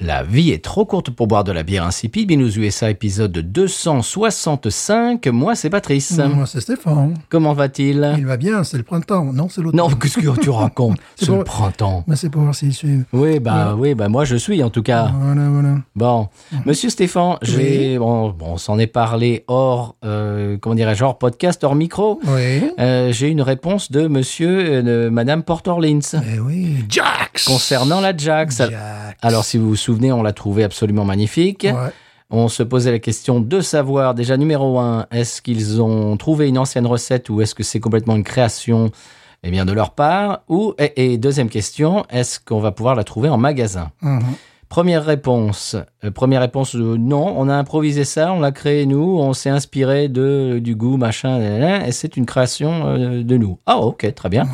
La vie est trop courte pour boire de la bière insipide. Binous USA épisode 265. Moi, c'est Patrice. Moi, c'est Stéphane. Comment va-t-il? Il va bien, c'est le printemps. Non, c'est l'automne. Non, qu'est-ce que tu racontes? C'est le printemps. Mais c'est pour voir s'ils suivent. Oui, bah oui, bah moi je suis en tout cas. Voilà, voilà. Bon, Monsieur Stéphane, j'ai bon, bon, on s'en est parlé hors, euh, comment dirais-je, hors podcast, hors micro. Oui. Euh, j'ai une réponse de Monsieur, euh, de Madame Porterlins Eh oui. Jax. concernant la Jax. Jax. Alors, si vous vous souvenez, on l'a trouvé absolument magnifique. Ouais. On se posait la question de savoir, déjà numéro un, est-ce qu'ils ont trouvé une ancienne recette ou est-ce que c'est complètement une création eh bien, de leur part? Ou, et, et deuxième question, est-ce qu'on va pouvoir la trouver en magasin? Mhm. Première réponse. Euh, première réponse, euh, non, on a improvisé ça, on l'a créé nous, on s'est inspiré de du goût, machin, et c'est une création euh, de nous. Ah, ok, très bien.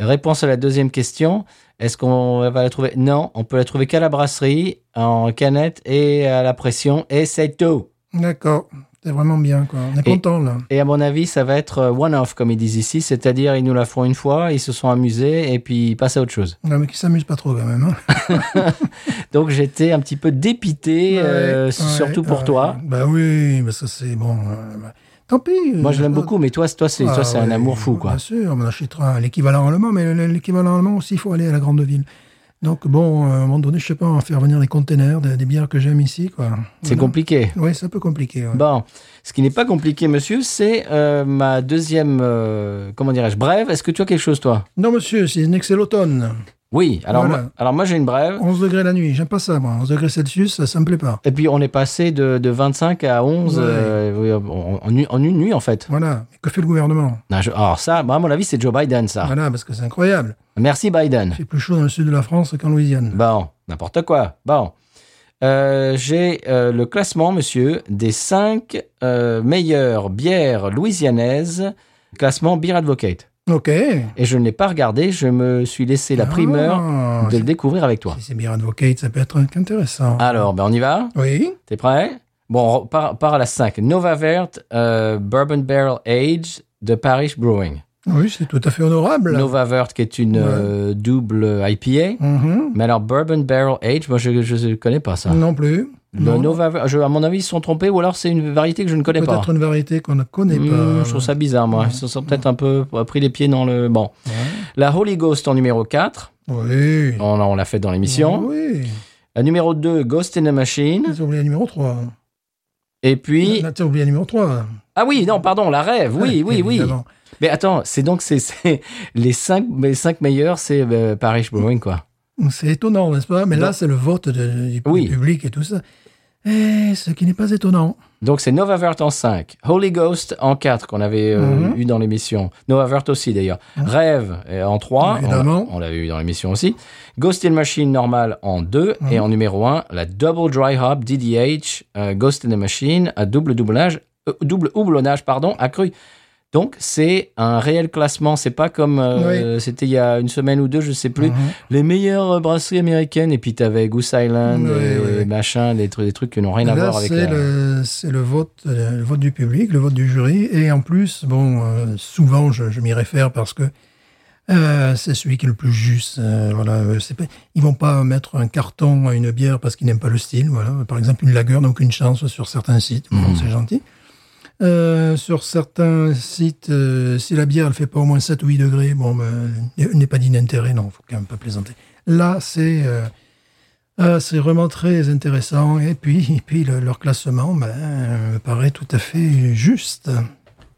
Réponse à la deuxième question. Est-ce qu'on va la trouver? Non, on peut la trouver qu'à la brasserie, en canette et à la pression, et c'est tout. D'accord. C'est vraiment bien, quoi. On est Et- content, là. Et à mon avis, ça va être euh, one-off, comme ils disent ici, c'est-à-dire ils nous la font une fois, ils se sont amusés, et puis ils passent à autre chose. Non, mais qui s'amuse pas trop, quand même. hein. Donc j'étais un petit peu dépité, euh, Ouais, surtout pour ouais. toi. Bah oui, mais ça, c'est bon. euh, bah, Tant pis. Moi, je l'aime euh, beaucoup, mais toi, c'est- toi, c'est Ah, c'est un ouais, amour fou, quoi. Bien sûr, on achètera l'équivalent allemand, mais l'équivalent allemand aussi, il faut aller à la grande ville. Donc, bon, à un moment donné, je sais pas, on va faire venir des containers, des, des bières que j'aime ici, quoi. C'est compliqué. Oui, c'est un peu compliqué. ouais. Bon, ce qui n'est pas compliqué, monsieur, c'est euh, ma deuxième, euh, comment dirais-je, brève. Est-ce que tu as quelque chose, toi? Non, monsieur, c'est une excellente automne. Oui. Alors, Voilà. moi, alors moi, j'ai une brève. 11 degrés la nuit, j'aime pas ça, moi. 11 degrés Celsius, ça, ça me plaît pas. Et puis, on est passé de, de 25 à 11 Ouais. euh, en, en une- nuit, en fait. Voilà. Mais que fait le gouvernement? Non, je- alors ça, bah, à mon avis, c'est Joe Biden, ça. Voilà, parce que c'est incroyable. Merci, Biden. Fait plus chaud dans le sud de la France qu'en Louisiane. Bon, n'importe quoi. Bon. Euh, j'ai euh, le classement, monsieur, des cinq euh, meilleures bières louisianaises. Classement Beer Advocate. Ok. Et je ne l'ai pas regardé, je me suis laissé la primeur Ah, de le découvrir avec toi. Si c'est bien advocate, ça peut être intéressant. Alors, ben on y va? Oui. T'es prêt? Bon, on part, part à la 5. Nova Vert euh, Bourbon Barrel Age de Parish Brewing. Oui, c'est tout à fait honorable. Nova Vert qui est une Ouais. euh, double IPA. Mhm. Mais alors, Bourbon Barrel Age, moi, je ne connais pas ça. Non plus. Le. Nova je- à mon avis, ils se sont trompés ou alors c'est une variété que je ne connais pas. Peut-être une variété qu'on ne connaît Hmm, pas. je trouve ça bizarre, moi. Ils se sont peut-être un peu pris les pieds dans le... Bon. Ouais. La Holy Ghost en numéro 4. Oui. On, on l'a fait dans l'émission. Oui. La numéro 2, Ghost in the Machine. As oublié le numéro 3. Et puis... As oublié le numéro 3. Ah oui, non, pardon, la rêve. Oui, oui, oui. Évidemment. Mais attends, c'est donc c'est les cinq, les cinq meilleurs, c'est euh, Parish Brewing, quoi. C'est étonnant, n'est-ce pas? Mais là, c'est le vote de- du Oui. public et tout ça. Et ce qui n'est pas étonnant. Donc c'est Nova Vert en 5, Holy Ghost en 4 qu'on avait euh, Mhm. eu dans l'émission. Nova Vert aussi d'ailleurs. Rêve euh, en 3, Évidemment. on, on l'avait eu dans l'émission aussi. Ghost in Machine normal en 2 Mhm. et en numéro 1, la Double Dry Hop DDH euh, Ghost in the Machine à double doublage euh, double houblonnage pardon, accru. Donc c'est un réel classement, c'est pas comme euh, c'était il y a une semaine ou deux, je sais plus. Mhm. Les meilleures brasseries américaines et puis t'avais Goose Island Ouais, et machin, des trucs, des trucs qui n'ont rien à voir avec c'est la- le, c'est le vote, euh, le vote du public, le vote du jury. Et en plus, bon, euh, souvent, je, je m'y réfère parce que euh, c'est celui qui est le plus juste. euh, voilà, pas, ils vont pas mettre un carton à une bière parce qu'ils n'aiment pas le style. Voilà, par exemple, une lager n'a aucune chance sur certains sites. Bon, Mhm. c'est gentil. Euh, sur certains sites, euh, si la bière elle fait pas au moins 7 ou 8 degrés, bon, ben, n'est pas d'intérêt, non, faut quand même pas plaisanter. Là, c'est euh, euh, c'est vraiment très intéressant. Et puis, et puis le- leur classement ben, euh, me paraît tout à fait juste.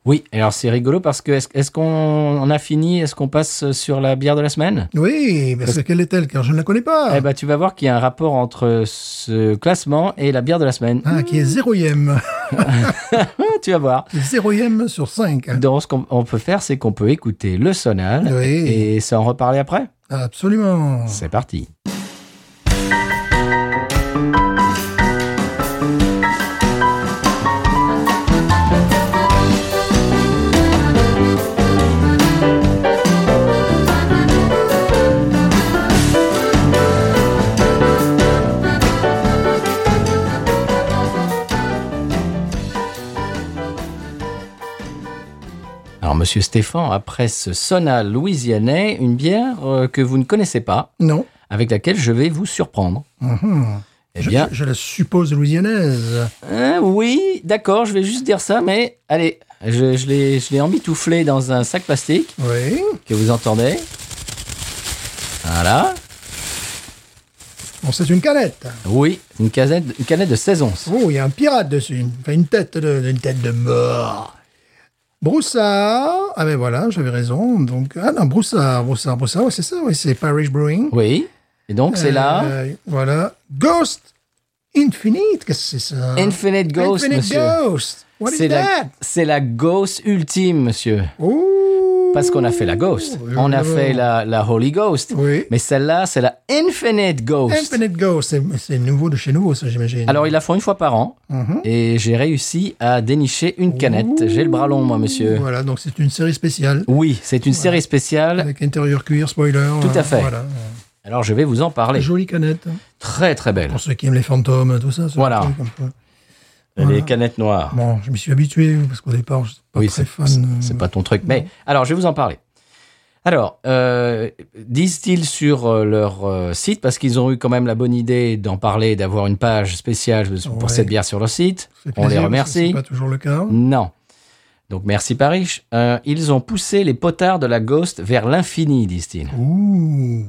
Oui, alors c'est rigolo parce que est-ce qu'on on a fini Est-ce qu'on passe sur la bière de la semaine? Oui, parce que quelle est-elle? Car je ne la connais pas. Eh ben, tu vas voir qu'il y a un rapport entre ce classement et la bière de la semaine. Ah, qui est zéroième. Tu vas voir. zéroième sur 5. Donc, ce qu'on on peut faire, c'est qu'on peut écouter le sonal Oui. et ça en reparler après. Absolument. C'est parti. Monsieur Stéphane, après ce Sona louisianais, une bière euh, que vous ne connaissez pas, Non. avec laquelle je vais vous surprendre. Mhm. Eh bien, je, je la suppose louisianaise. hein, oui, d'accord, je vais juste dire ça, mais allez, je, je l'ai emmitouflé dans un sac plastique Oui. que vous entendez. Voilà. Bon, c'est une canette. Oui, une canette, une canette de 16 onces. Oh, il y a un pirate dessus. Une- Enfin, une tête de, une tête de mort. Broussard. Ah ben voilà, j'avais raison. Donc, ah non, Broussard, Broussard, Broussard. Ouais, c'est ça, oui, c'est Parish Brewing. Oui. Et donc, c'est là. Euh, voilà. Ghost Infinite. Qu'est-ce que c'est ça? Infinite Ghost, Infinite monsieur. Ghost. What is C'est la, that? c'est la Ghost ultime, monsieur. Ouh. Parce qu'on a fait la Ghost. Oui, On a oui. fait la, la Holy Ghost. Mais celle-là, c'est la Infinite Ghost. Infinite Ghost. C'est- nouveau de chez nous, ça, j'imagine. Alors, ils la font une fois par an. Mhm. Et j'ai réussi à dénicher une canette. J'ai le bras long, moi, monsieur. Voilà, donc c'est une série spéciale. Oui, c'est une série spéciale. Avec intérieur cuir, spoiler. Tout à fait. Voilà. Alors, je vais vous en parler. Jolie canette. Très, très belle. Pour ceux qui aiment les fantômes, tout ça. Voilà. truc Les canettes noires. Bon, je m'y suis habitué parce qu'au départ, je pas Oui, très c'est fan. c'est- euh, c'est pas ton truc. Mais alors, je vais vous en parler. Alors, euh, disent-ils sur euh, leur site, parce qu'ils ont eu quand même la bonne idée d'en parler, d'avoir une page spéciale pour Ouais. cette bière sur leur site. On les plaisir, remercie. C'est pas toujours le cas. Non. Donc, merci Paris. Euh, ils ont poussé les potards de la Ghost vers l'infini, disent-ils. Ouh.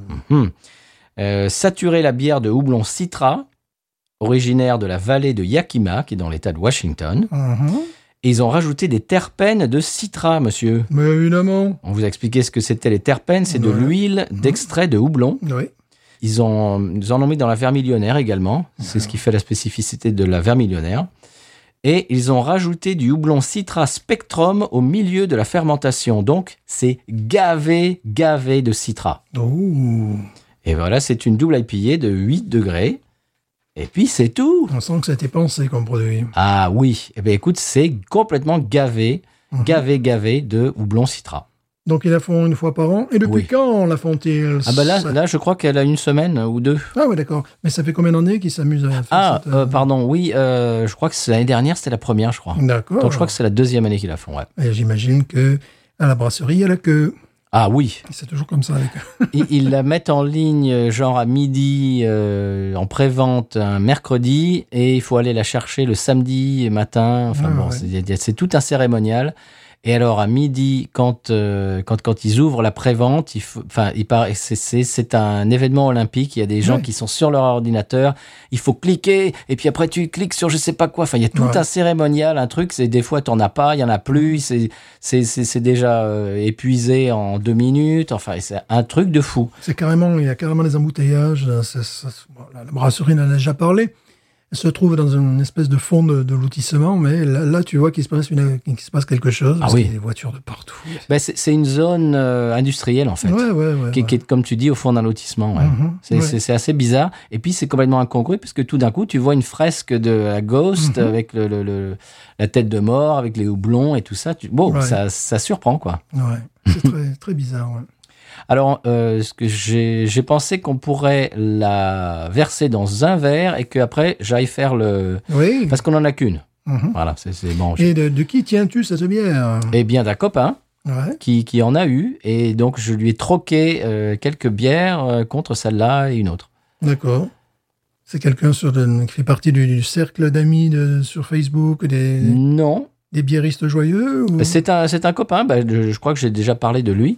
Euh, saturer la bière de houblon Citra, originaire de la vallée de Yakima, qui est dans l'état de Washington. Mhm. Et ils ont rajouté des terpènes de Citra, monsieur. Mais évidemment. On vous a expliqué ce que c'était les terpènes, c'est de Ouais. l'huile d'extrait de houblon. Oui. Ils, ont, ils en ont mis dans la vermillionnaire également. C'est ce qui fait la spécificité de la vermillionnaire. Et ils ont rajouté du houblon Citra Spectrum au milieu de la fermentation. Donc, c'est gavé, gavé de Citra. Ouh. Et voilà, c'est une double IPA de 8 degrés. Et puis, c'est tout. On sent que ça a été pensé comme produit. Ah oui. Eh bien, écoute, c'est complètement gavé, Mhm. gavé, gavé de houblon Citra. Donc ils la font une fois par an. Et depuis Oui. quand la font-ils? Ah bah là, Ça- là je crois qu'elle a une semaine ou deux. Ah ouais, d'accord. Mais ça fait combien d'années qu'ils s'amusent à faire Ah, cette, euh, pardon, oui, euh, je crois que c'est l'année dernière, c'était la première, je crois. D'accord. Donc je crois que c'est la deuxième année qu'ils la font, ouais. Et j'imagine que à la brasserie, il y a la queue. Ah oui, C'est toujours comme ça avec eux. ils, ils la mettent en ligne euh, genre à midi euh, en pré-vente un mercredi et il faut aller la chercher le samedi matin. Enfin Ah, bon, ouais. c'est tout un cérémonial. Et alors à midi, quand euh, quand quand ils ouvrent la pré-vente, il enfin, il paraît, c'est c'est c'est un événement olympique. Il y a des gens Ouais. qui sont sur leur ordinateur. Il faut cliquer et puis après tu cliques sur je sais pas quoi. Enfin, il y a tout Ouais. un cérémonial, un truc. C'est des fois t'en as pas, il y en a plus. C'est c'est c'est c'est déjà euh, épuisé en deux minutes. Enfin, c'est un truc de fou. C'est carrément, il y a carrément des embouteillages. Ça- ça- bon, la, la brasserie en a déjà parlé. Se trouve dans une espèce de fond de, de lotissement, mais là, là, tu vois qu'il se passe une, qu'il se passe quelque chose. parce Ah oui. qu'il y a des voitures de partout. Ben, c'est une zone euh, industrielle en fait. Ouais, ouais, ouais. Qui, est, comme tu dis, au fond d'un lotissement. Mhm, C'est assez bizarre. Et puis, c'est complètement incongru, parce que tout d'un coup, tu vois une fresque de la Ghost Mhm. avec le, le- le- la tête de mort, avec les houblons et tout ça. Tu, bon, ça, ça surprend, quoi. Ouais, c'est très, très bizarre. Alors, euh, ce que j'ai pensé qu'on pourrait la verser dans un verre et qu'après, j'aille faire le... Oui. Parce qu'on n'en a qu'une. Mhm. Voilà, c'est bon. Et de, de qui tiens-tu cette bière? Eh bien, d'un copain Ouais. qui, qui en a eu. Et donc, je lui ai troqué euh, quelques bières euh, contre celle-là et une autre. D'accord. C'est quelqu'un qui fait partie du, du cercle d'amis sur Facebook, des, Non, des biéristes joyeux ou... C'est un, un copain, je, je crois que j'ai déjà parlé de lui.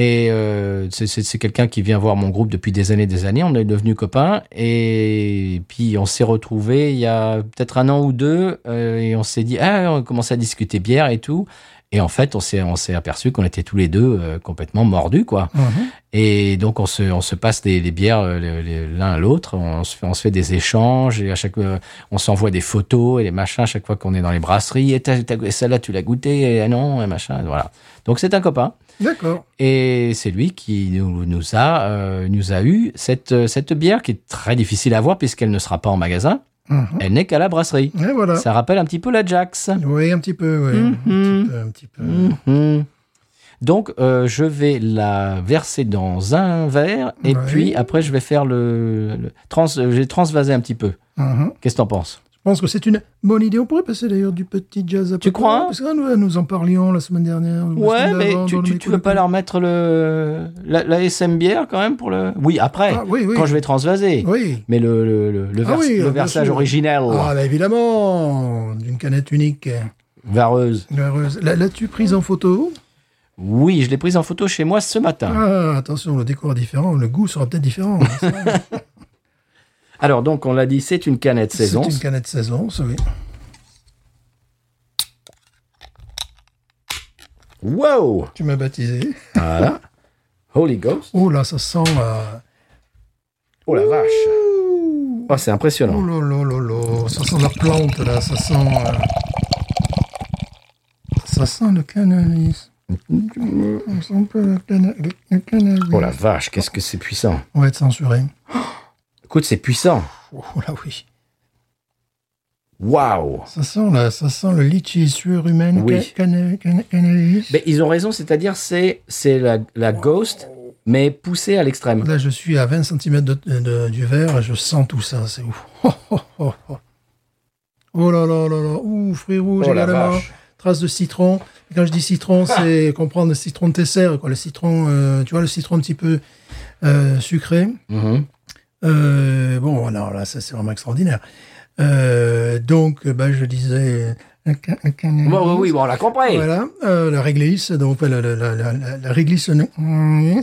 Et euh, c'est- quelqu'un qui vient voir mon groupe depuis des années des années. On est devenus copains. Et puis on s'est retrouvés il y a peut-être un an ou deux. euh, et on s'est dit, ah, on commençait à discuter bière et tout. Et en fait, on s'est on s'est aperçu qu'on était tous les deux euh, complètement mordus, quoi. Mhm. Et donc on se, on se passe des, des bières euh, l'un à l'autre, on se, fait, on se fait des échanges et à chaque fois on s'envoie des photos et des machins à chaque fois qu'on est dans les brasseries. Et celle-là tu l'as goûtée? Et ah non et machin. Voilà. Donc c'est un copain D'accord. et c'est lui qui nous, nous a euh, nous a eu cette cette bière qui est très difficile à voir puisqu'elle ne sera pas en magasin. Mhm. Elle n'est qu'à la brasserie. Et voilà. Ça rappelle un petit peu la Jax. Oui, un petit peu, oui. Mhm. Un petit peu. Un petit peu. Mhm. Donc, euh, je vais la verser dans un verre et Ouais. puis après, je vais faire le, le trans. euh, J'ai transvasé un petit peu. Qu'est-ce que t'en penses? Pense que c'est une bonne idée. On pourrait passer d'ailleurs du petit jazz à Tu crois, Parce que nous, nous en parlions la semaine dernière. Ouais, mais tu, tu, tu veux pas le- leur mettre le la, la SM bière quand même pour le. Oui, après, Ah, oui, oui. quand je vais transvaser. Oui. Mais le, le, le, le Ah oui, le versage sûr. originel, Ah, bah, évidemment, d'une canette unique. vareuse. Heureuse. Là- L'as-tu prise en photo Oui, je l'ai prise en photo chez moi ce matin. Ah, attention, le décor est différent, le goût sera peut-être différent. Alors, donc, on l'a dit, c'est une canette saison. C'est une canette saison, ça, oui. Wow Tu m'as baptisé. Voilà. Holy Ghost. Oh là, ça sent... euh, Oh la vache. Oh, c'est Oh impressionnant. là là là là, ça sent la plante là, ça sent. euh, Ça sent le cannabis. Ça sent un peu le, le- cannabis. Oh la vache, qu'est-ce que c'est puissant. On va être censuré. Écoute, c'est puissant. Oh là oui. Waouh Ça sent là, ça sent le litchi sueur humaine. Oui. Mais ils ont raison, c'est-à-dire c'est c'est la, la ghost, mais poussée à l'extrême. Là, je suis à 20 cm de, de- du verre et je sens tout ça. C'est ouf. Oh, oh, oh, oh. Oh là là là là. Ouh, fruits rouges également. Traces de citron. Et quand je dis citron, c'est comprendre le citron Tesser, quoi. Le citron, euh, tu vois, le citron un petit peu euh, sucré. Mhm. Euh, bon, alors là, ça c'est vraiment extraordinaire. Euh, donc, bah, je disais. Bon, oui, oui, bon, on l'a compris. Voilà, euh, la réglisse, donc la, la, la, réglisse.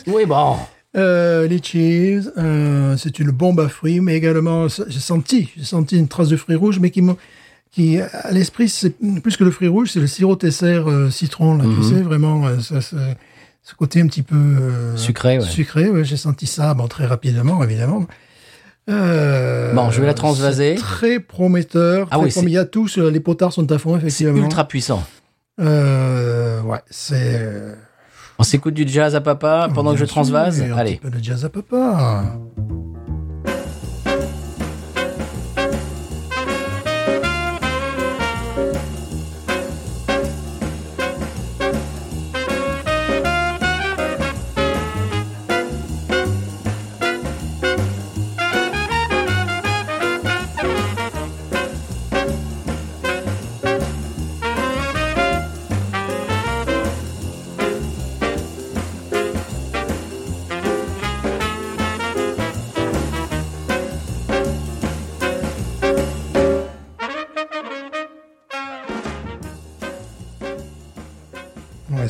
Oui, bon. Euh, les cheese, euh, c'est une bombe à fruits, mais également, j'ai senti, j'ai senti une trace de fruits rouges, mais qui, m'ont- qui à l'esprit, c'est plus que le fruit rouge, c'est le sirop Tesser euh, citron, là, Mhm. tu sais, vraiment, euh, ça- ce côté un petit peu euh, Sucré, ouais. sucré, ouais, j'ai senti ça, bon, très rapidement, évidemment. Euh, Bon, je vais la transvaser. c'est Très prometteur. Ah très oui, c'est- Il y a tous, les potards sont à fond, C'est effectivement. ultra puissant. Euh, ouais, c'est. On s'écoute du jazz à papa pendant que je sûr, transvase Un Allez. petit peu de jazz à papa.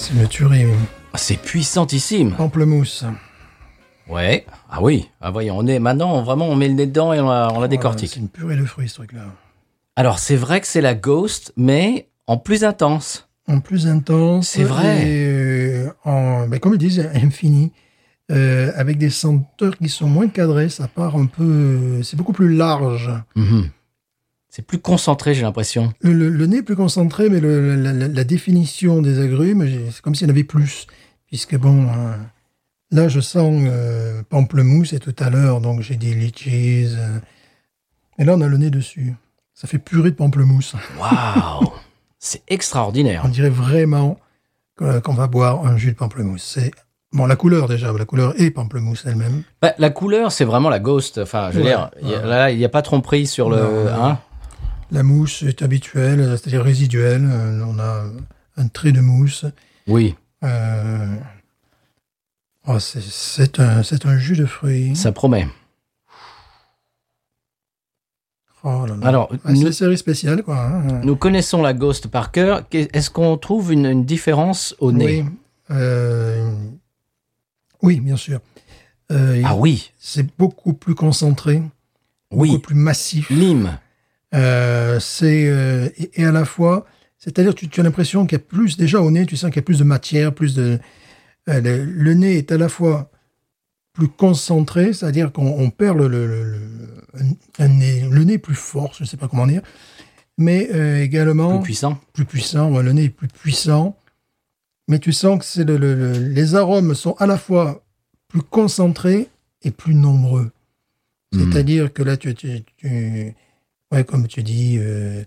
C'est une tuerie. Ah, C'est puissantissime. Pamplemousse. Ouais. Ah oui. Ah voyons, on est maintenant vraiment on met le nez dedans et on la, on la Voilà, décortique. c'est une purée de fruits, ce truc-là. Alors c'est vrai que c'est la ghost, mais en plus intense. En plus intense. C'est vrai. Et euh, en, ben, comme ils disent, infini. Euh, avec des senteurs qui sont moins cadrées, ça part un peu. euh, C'est beaucoup plus large. Mhm. C'est plus concentré, j'ai l'impression. Le, le- le nez est plus concentré, mais le- la, la- la définition des agrumes, c'est comme s'il y en avait plus. Puisque bon, hein, là je sens euh, pamplemousse et tout à l'heure, donc j'ai dit litchis. euh, et là on a le nez dessus. Ça fait purée de pamplemousse. Waouh. c'est extraordinaire. On dirait vraiment qu'on va boire un jus de pamplemousse. C'est bon la couleur déjà, la couleur est pamplemousse elle-même. Bah, la couleur, c'est vraiment la ghost. Enfin, je veux Ouais, dire, ouais. là, il n'y a pas tromperie sur le. Non. hein? La mousse est habituelle, c'est-à-dire résiduelle. Euh, On a un trait de mousse. oui, Euh, oh, c'est- un, un jus de fruits. ça promet. Oh là là. Alors, nous, une série spéciale, quoi. hein. nous connaissons la ghost par cœur. Est-ce qu'on trouve une, une différence au nez? Oui, euh, oui, bien sûr. Euh, Ah oui, C'est beaucoup plus concentré, oui. beaucoup plus massif. Lime. Euh, c'est euh, et, et à la fois, c'est-à-dire tu, tu as l'impression qu'il y a plus déjà au nez, tu sens qu'il y a plus de matière, plus de euh, le, le nez est à la fois plus concentré, c'est-à-dire qu'on on perd le, le, un- nez, le nez plus fort, je ne sais pas comment dire, mais également Plus puissant. plus puissant, ouais, le nez est plus puissant, mais tu sens que c'est le, le- le- les arômes sont à la fois plus concentrés et plus nombreux. Mhm. C'est-à-dire que là, tu, tu, tu- ouais, comme tu dis, euh,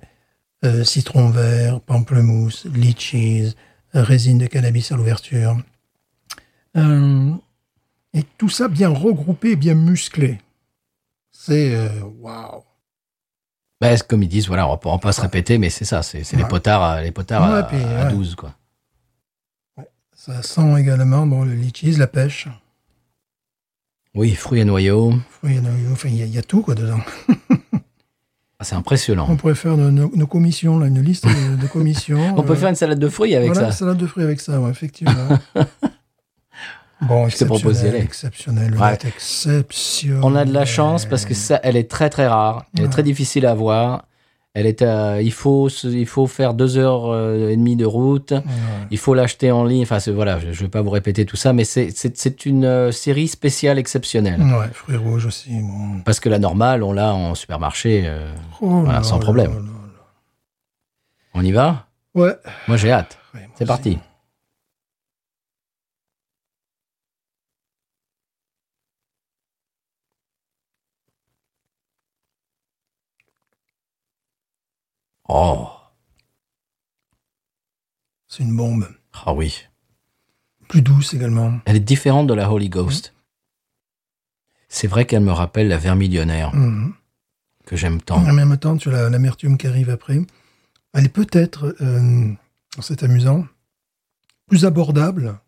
euh, citron vert, pamplemousse, litchis, euh, résine de cannabis à l'ouverture. Et tout ça bien regroupé, bien musclé. C'est waouh. Bah, c'est comme ils disent, voilà, on va, on va pas se répéter, mais c'est ça, c'est les potards, à- les potards Ouais, à, puis, à ouais. 12, quoi. Ça sent également bon, le litchis, la pêche. Oui, fruits et noyaux. Y en a- enfin, il y, y a tout quoi dedans. Ah, c'est impressionnant. On pourrait faire nos, nos- nos commissions, là, une liste de, de commissions. On peut euh, faire une salade de fruits avec voilà, ça. salade de fruits avec ça, ouais, effectivement. bon, Je te propose d'y exceptionnel, aller. exceptionnel, Ouais. ouais. exceptionnel. On a de la chance parce que ça, elle est très très rare. Elle est très difficile à avoir. Elle est, à- il faut, il faut faire deux heures euh, et demie de route. Il faut l'acheter en ligne. Enfin, voilà, je, je vais pas vous répéter tout ça, mais c'est, une euh, série spéciale exceptionnelle. Ouais, fruits rouges aussi. Bon. Parce que la normale, on l'a en supermarché. euh, Oh Voilà, sans problème. là là. on y va? Ouais. Moi, j'ai hâte. Ouais, C'est parti. Oh, C'est une bombe. ah oui. Plus douce également. Elle est différente de la Holy Ghost. C'est vrai qu'elle me rappelle la vermillionnaire Mhm. que j'aime tant. En même temps, tu as la- l'amertume qui arrive après. Elle est peut-être, euh, c'est amusant, plus abordable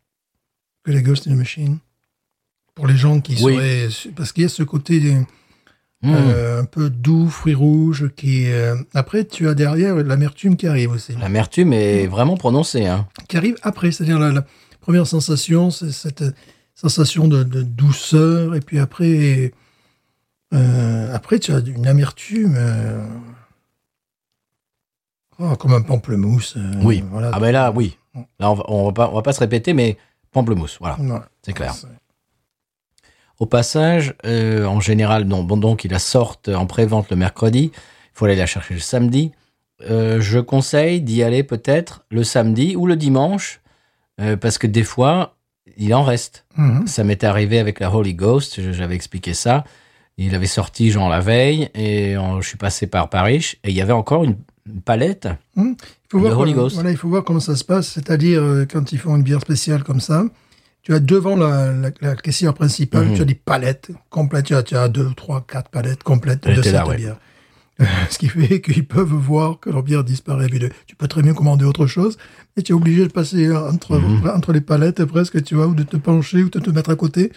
que les Ghost in the Machine. Pour les gens qui Oui. seraient. Parce qu'il y a ce côté Mmh. euh, un peu doux, fruits rouges, qui. euh, après, tu as derrière l'amertume qui arrive aussi. L'amertume est vraiment prononcée. Hein. Qui arrive après, c'est-à-dire la, la première sensation, c'est cette sensation de, de douceur, et puis après. euh, après, tu as une amertume. euh, oh, comme un pamplemousse. euh, Oui. Voilà. Ah ben là, oui. Là, on va, on va pas, on va pas se répéter, mais pamplemousse, voilà, Ouais. c'est clair. Au passage, euh, en général, non, bon, donc ils la sortent en pré-vente le mercredi. Il faut aller la chercher le samedi. Euh, je conseille d'y aller peut-être le samedi ou le dimanche, euh, parce que des fois, il en reste. Mhm. Ça m'était arrivé avec la Holy Ghost, j'avais expliqué ça. Il avait sorti genre la veille et je suis passé par Paris et il y avait encore une, une palette. Il faut, Le voir Holy Ghost. voilà, il faut voir comment ça se passe, c'est-à-dire quand ils font une bière spéciale comme ça, tu as devant la, la, la caissière principale, Mhm. tu as des palettes complètes, tu as, tu as deux, trois, quatre palettes complètes Elle de cette là, ouais. bière. Ce qui fait qu'ils peuvent voir que leur bière disparaît. Tu peux très bien commander autre chose, mais tu es obligé de passer entre, Mhm. entre les palettes presque, tu vois, ou de te pencher ou de te mettre à côté.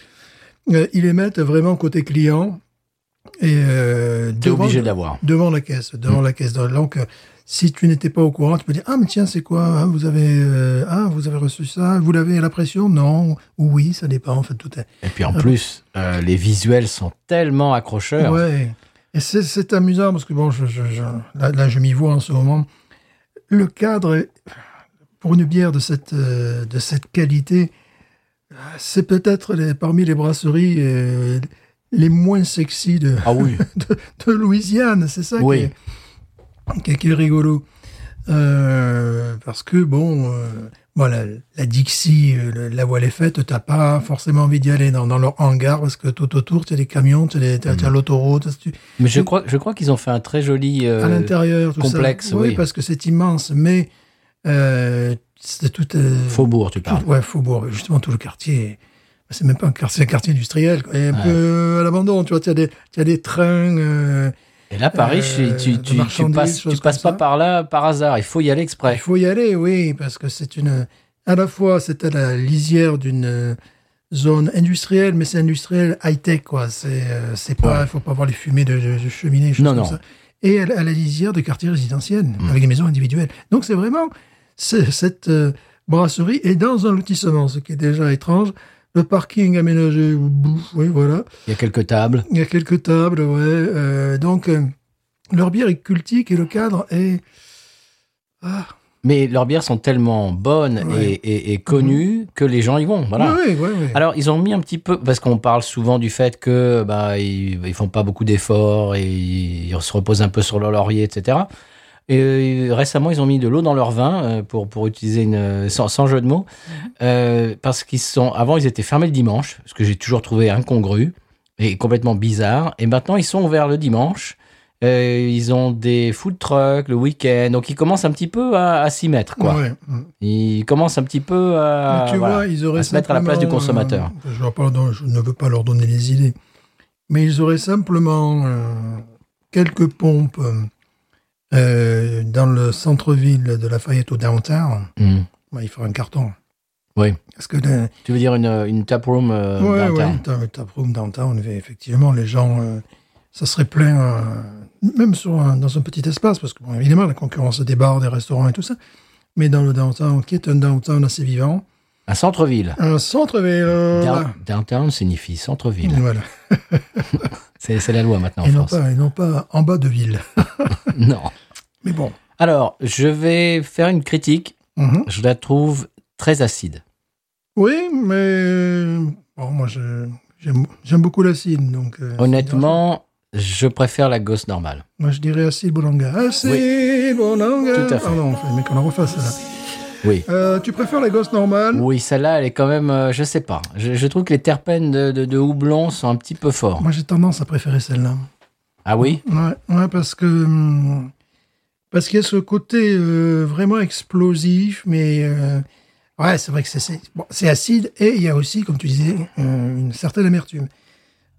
Euh, ils les mettent vraiment côté client. Et euh, T'es devant- obligé de l'avoir. devant la caisse, devant Mm. la caisse. Donc, euh, si tu n'étais pas au courant, tu peux dire ah mais tiens c'est quoi hein, Vous avez euh, ah vous avez reçu ça Vous l'avez à la pression? Non ou oui ça dépend en fait tout est. Et puis en plus, euh, les visuels sont tellement accrocheurs. Ouais. Et c'est c'est amusant parce que bon je, je, je- là, là, je m'y vois en ce moment. Le cadre pour une bière de cette euh, de cette qualité, c'est peut-être les- parmi les brasseries les moins sexy de, Ah oui. de, de Louisiane, c'est ça Oui. qui, est, qui est- qui est rigolo. Euh, parce que, bon, euh, bon, la, Dixie, euh, la voile est faite, t'as pas forcément envie d'y aller dans, dans leur hangar, parce que tout autour, tu as des camions, tu as, Mm. l'autoroute, Mais je crois, je crois qu'ils ont fait un très joli. euh, à l'intérieur, tout complexe, ça. oui. parce que c'est immense, mais euh, c'est tout... euh, Faubourg, tu tout- parles. ouais, Faubourg, justement, tout le quartier. C'est même pas un quartier, un quartier industriel, quoi, et un Ouais. peu à l'abandon, tu vois, tu as des, tu as des trains... Et là, Paris, Euh, tu, tu, passes, tu pas ça. par là par hasard. Il faut y aller Il exprès. faut y aller, oui, parce que c'est une. À la fois, c'est à la lisière d'une euh, zone industrielle, mais c'est industriel high-tech, quoi. C'est, euh, pas, il Ouais. faut pas voir les fumées de, de, de cheminées, choses Non, comme non. ça. Et à, la- à la lisière de quartiers résidentiels, Mm. avec des maisons individuelles. Donc, c'est vraiment cette euh, brasserie est dans un lotissement, ce qui est déjà étrange. Le parking aménagé, oui, voilà. Il y a quelques tables. Il y a quelques tables, ouais. euh, donc, euh, leur bière est cultique et le cadre est. Ah, Mais leurs bières sont tellement bonnes Ouais. et, et, et connues que les gens y vont. Voilà. Alors, ils ont mis un petit peu, parce qu'on parle souvent du fait que bah, ils, ils font pas beaucoup d'efforts et ils se reposent un peu sur leur laurier, etc. Et euh, récemment, ils ont mis de l'eau dans leur vin euh, pour, pour utiliser une sans, sans jeu de mots, Euh, parce qu'ils sont avant ils étaient fermés le dimanche, ce que j'ai toujours trouvé incongru et complètement bizarre. Et maintenant, ils sont ouverts le dimanche. Euh, ils ont des food trucks le week-end, donc ils commencent un petit peu à, à s'y mettre, quoi. Ouais. Ils commencent un petit peu à, Mais tu voilà, vois, ils auraient à se mettre à la place du consommateur. euh, je, ne veux pas leur donner les idées, mais ils auraient simplement euh, quelques pompes euh, dans le centre-ville de Lafayette au downtown, Hmm. bah, il ferait un carton. Oui. Parce que Tu veux dire une, une taproom euh, ouais, downtown? ouais, t'as- t'as Room downtown, effectivement, les gens, euh, ça serait plein, euh, même sur un- dans un petit espace, parce que bon, évidemment, la concurrence des bars, des restaurants et tout ça, mais dans le downtown, qui est un downtown assez vivant, Un centre-ville. un centre-ville, Down- Downtown signifie centre-ville. voilà, C'est la loi maintenant en et non, France. pas, et non pas en bas de ville. Non. Mais bon, Alors, je vais faire une critique. Mhm. Je la trouve très acide. oui, mais bon, moi, j'aime beaucoup l'acide, donc... euh, Honnêtement, je préfère la gosse normale. Moi, je dirais Acide Bolanga. Acide Bolanga. Tout à fait. Pardon, mais qu'on en refasse, là. Oui. Euh, tu préfères la gosse normale Oui, celle-là, elle est quand même, euh, je sais pas. Je, je trouve que les terpènes de, de, de houblon sont un petit peu forts. Moi, j'ai tendance à préférer celle-là. Ah oui? Ouais, ouais, parce que hum, parce qu'il y a ce côté euh, vraiment explosif, mais euh, ouais, c'est vrai que c'est bon, acide et il y a aussi, comme tu disais, euh, une certaine amertume.